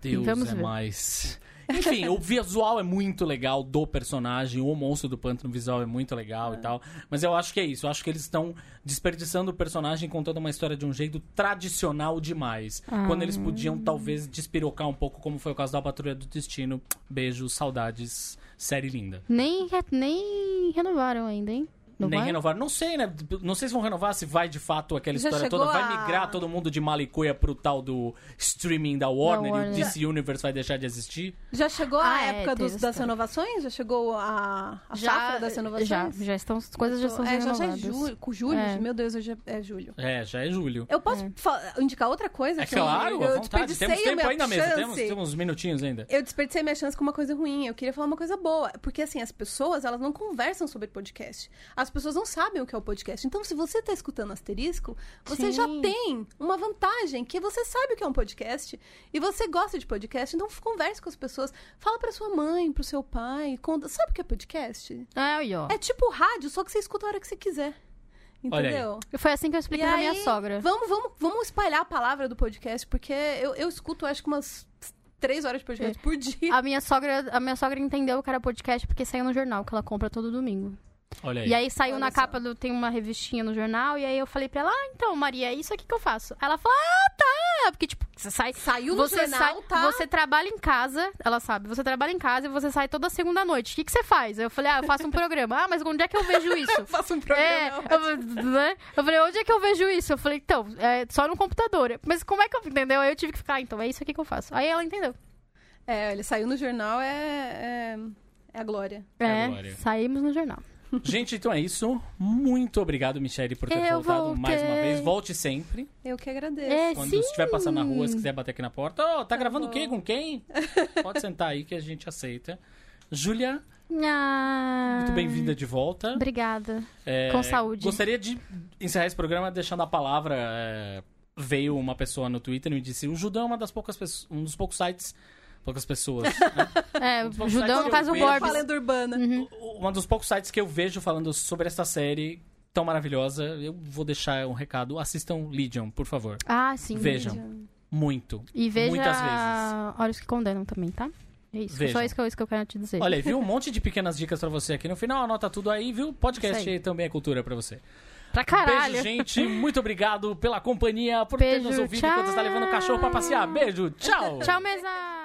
Speaker 3: Deus
Speaker 2: Vamos
Speaker 3: é
Speaker 2: ver.
Speaker 3: mais. Enfim, o visual é muito legal do personagem, o monstro do pântano visual é muito legal e tal. Mas eu acho que é isso. Eu acho que eles estão desperdiçando o personagem contando uma história de um jeito tradicional demais.
Speaker 2: Ah.
Speaker 3: Quando eles podiam, talvez, despirocar um pouco, como foi o caso da Patrulha do Destino. Beijos, saudades, série linda.
Speaker 2: Nem, re- nem renovaram ainda, hein? Não
Speaker 3: Nem
Speaker 2: vai?
Speaker 3: renovar. Não sei, né? Não sei se vão renovar, se vai de fato aquela
Speaker 4: Já
Speaker 3: história toda. Vai
Speaker 4: a-
Speaker 3: migrar todo mundo de Malicuia pro tal do streaming da Warner, e o
Speaker 2: Warner.
Speaker 3: DC Universe vai deixar de existir.
Speaker 4: Já chegou a
Speaker 2: Ah, é,
Speaker 4: época dos- das renovações? Já chegou a, a safra das renovações?
Speaker 2: Já, já estão, as coisas já estão
Speaker 4: é,
Speaker 2: sendo
Speaker 4: já, já é
Speaker 2: renovadas.
Speaker 4: julho, com julho?
Speaker 2: É.
Speaker 4: Meu Deus, hoje é, é julho.
Speaker 3: É, já é julho.
Speaker 4: Eu posso fa- indicar outra coisa?
Speaker 3: É
Speaker 4: que
Speaker 3: claro,
Speaker 4: eu, eu desperdicei
Speaker 3: Temos
Speaker 4: a
Speaker 3: tempo mesa.
Speaker 4: chance.
Speaker 3: Temos, temos uns minutinhos ainda.
Speaker 4: Eu desperdicei minha chance com uma coisa ruim. Eu queria falar uma coisa boa. Porque, assim, as pessoas, elas não conversam sobre podcast. As pessoas não sabem o que é o podcast. Então, se você tá escutando Asterisco, você
Speaker 2: Sim.
Speaker 4: já tem uma vantagem, que você sabe o que é um podcast. E você gosta de podcast. Então, converse com as pessoas. Fala pra sua mãe, pro seu pai. Conta. Sabe o que é podcast?
Speaker 2: É, ó.
Speaker 4: É tipo rádio, só que você escuta a hora que você quiser. Entendeu?
Speaker 2: Foi assim que eu
Speaker 4: E
Speaker 2: expliquei pra minha sogra.
Speaker 4: Vamos, vamos, vamos espalhar a palavra do podcast, porque eu, eu escuto, acho que umas três horas de podcast por dia.
Speaker 2: A minha sogra, a minha sogra entendeu que era podcast porque saiu no jornal, que ela compra todo domingo.
Speaker 3: Olha aí.
Speaker 2: E aí saiu
Speaker 4: Olha
Speaker 2: na
Speaker 4: só.
Speaker 2: capa do. Tem uma revistinha no jornal, e aí eu falei pra ela, ah, então, Maria, é isso aqui que eu faço. Ela falou, ah, tá. Porque, tipo, você sai.
Speaker 4: Saiu no
Speaker 2: Você,
Speaker 4: jornal,
Speaker 2: sai,
Speaker 4: tá?
Speaker 2: você trabalha em casa, ela sabe, você trabalha em casa e você sai toda segunda noite. O que, que você faz? Eu falei, ah, eu faço um programa. Ah, mas onde é que eu vejo isso? (laughs)
Speaker 4: Eu faço um programa.
Speaker 2: É, eu, (laughs) né? eu falei, onde é que eu vejo isso? Eu falei, então, é só no computador. Mas como é que eu entendeu? Aí eu tive que ficar, ah, então é isso aqui que eu faço. Aí ela entendeu.
Speaker 4: É, ele saiu no jornal, é, é, é a glória.
Speaker 3: É
Speaker 2: É,
Speaker 3: glória.
Speaker 2: saímos no jornal.
Speaker 3: Gente, então é isso. Muito obrigado, Michele, por ter
Speaker 2: Eu
Speaker 3: voltado mais uma
Speaker 2: voltei.
Speaker 3: vez. Volte sempre.
Speaker 4: Eu que agradeço.
Speaker 2: É,
Speaker 3: Quando
Speaker 2: sim.
Speaker 3: estiver passando na rua, se quiser bater aqui na porta. Ô, tá, gravando o
Speaker 4: bom.
Speaker 3: quê? Com quem? Pode sentar aí que a gente aceita. Júlia,
Speaker 2: Ah,
Speaker 3: muito bem-vinda de volta.
Speaker 2: Obrigada.
Speaker 3: É,
Speaker 2: Com saúde.
Speaker 3: Gostaria de encerrar esse programa deixando a palavra. é, veio uma pessoa no Twitter e me disse: o Judão é uma das poucas pessoas, um dos poucos sites. Poucas pessoas. né? (laughs)
Speaker 2: É, o Judão, no caso, o
Speaker 3: de
Speaker 4: Uma
Speaker 2: Borbs.
Speaker 4: lenda urbana.
Speaker 2: Uhum.
Speaker 3: um dos poucos sites que eu vejo falando sobre essa série tão maravilhosa. Eu vou deixar um recado. Assistam Legion, por favor.
Speaker 2: Ah, sim.
Speaker 3: Vejam. Muito.
Speaker 2: E veja
Speaker 3: Muitas vezes.
Speaker 2: Olhos que Condenam também, tá? É isso.
Speaker 3: Vejam.
Speaker 2: Só isso que, eu, isso que eu quero te dizer.
Speaker 3: Olha aí, viu? Um (laughs) monte de pequenas dicas pra você aqui no final. Anota tudo aí, viu? Podcast
Speaker 2: aí.
Speaker 3: também é cultura pra você.
Speaker 2: pra caralho.
Speaker 3: Beijo, gente. (laughs) Muito obrigado pela companhia, por ter
Speaker 2: Beijo,
Speaker 3: nos ouvido
Speaker 2: tchau.
Speaker 3: enquanto está levando o cachorro pra passear. Beijo, tchau.
Speaker 2: Tchau, mesa!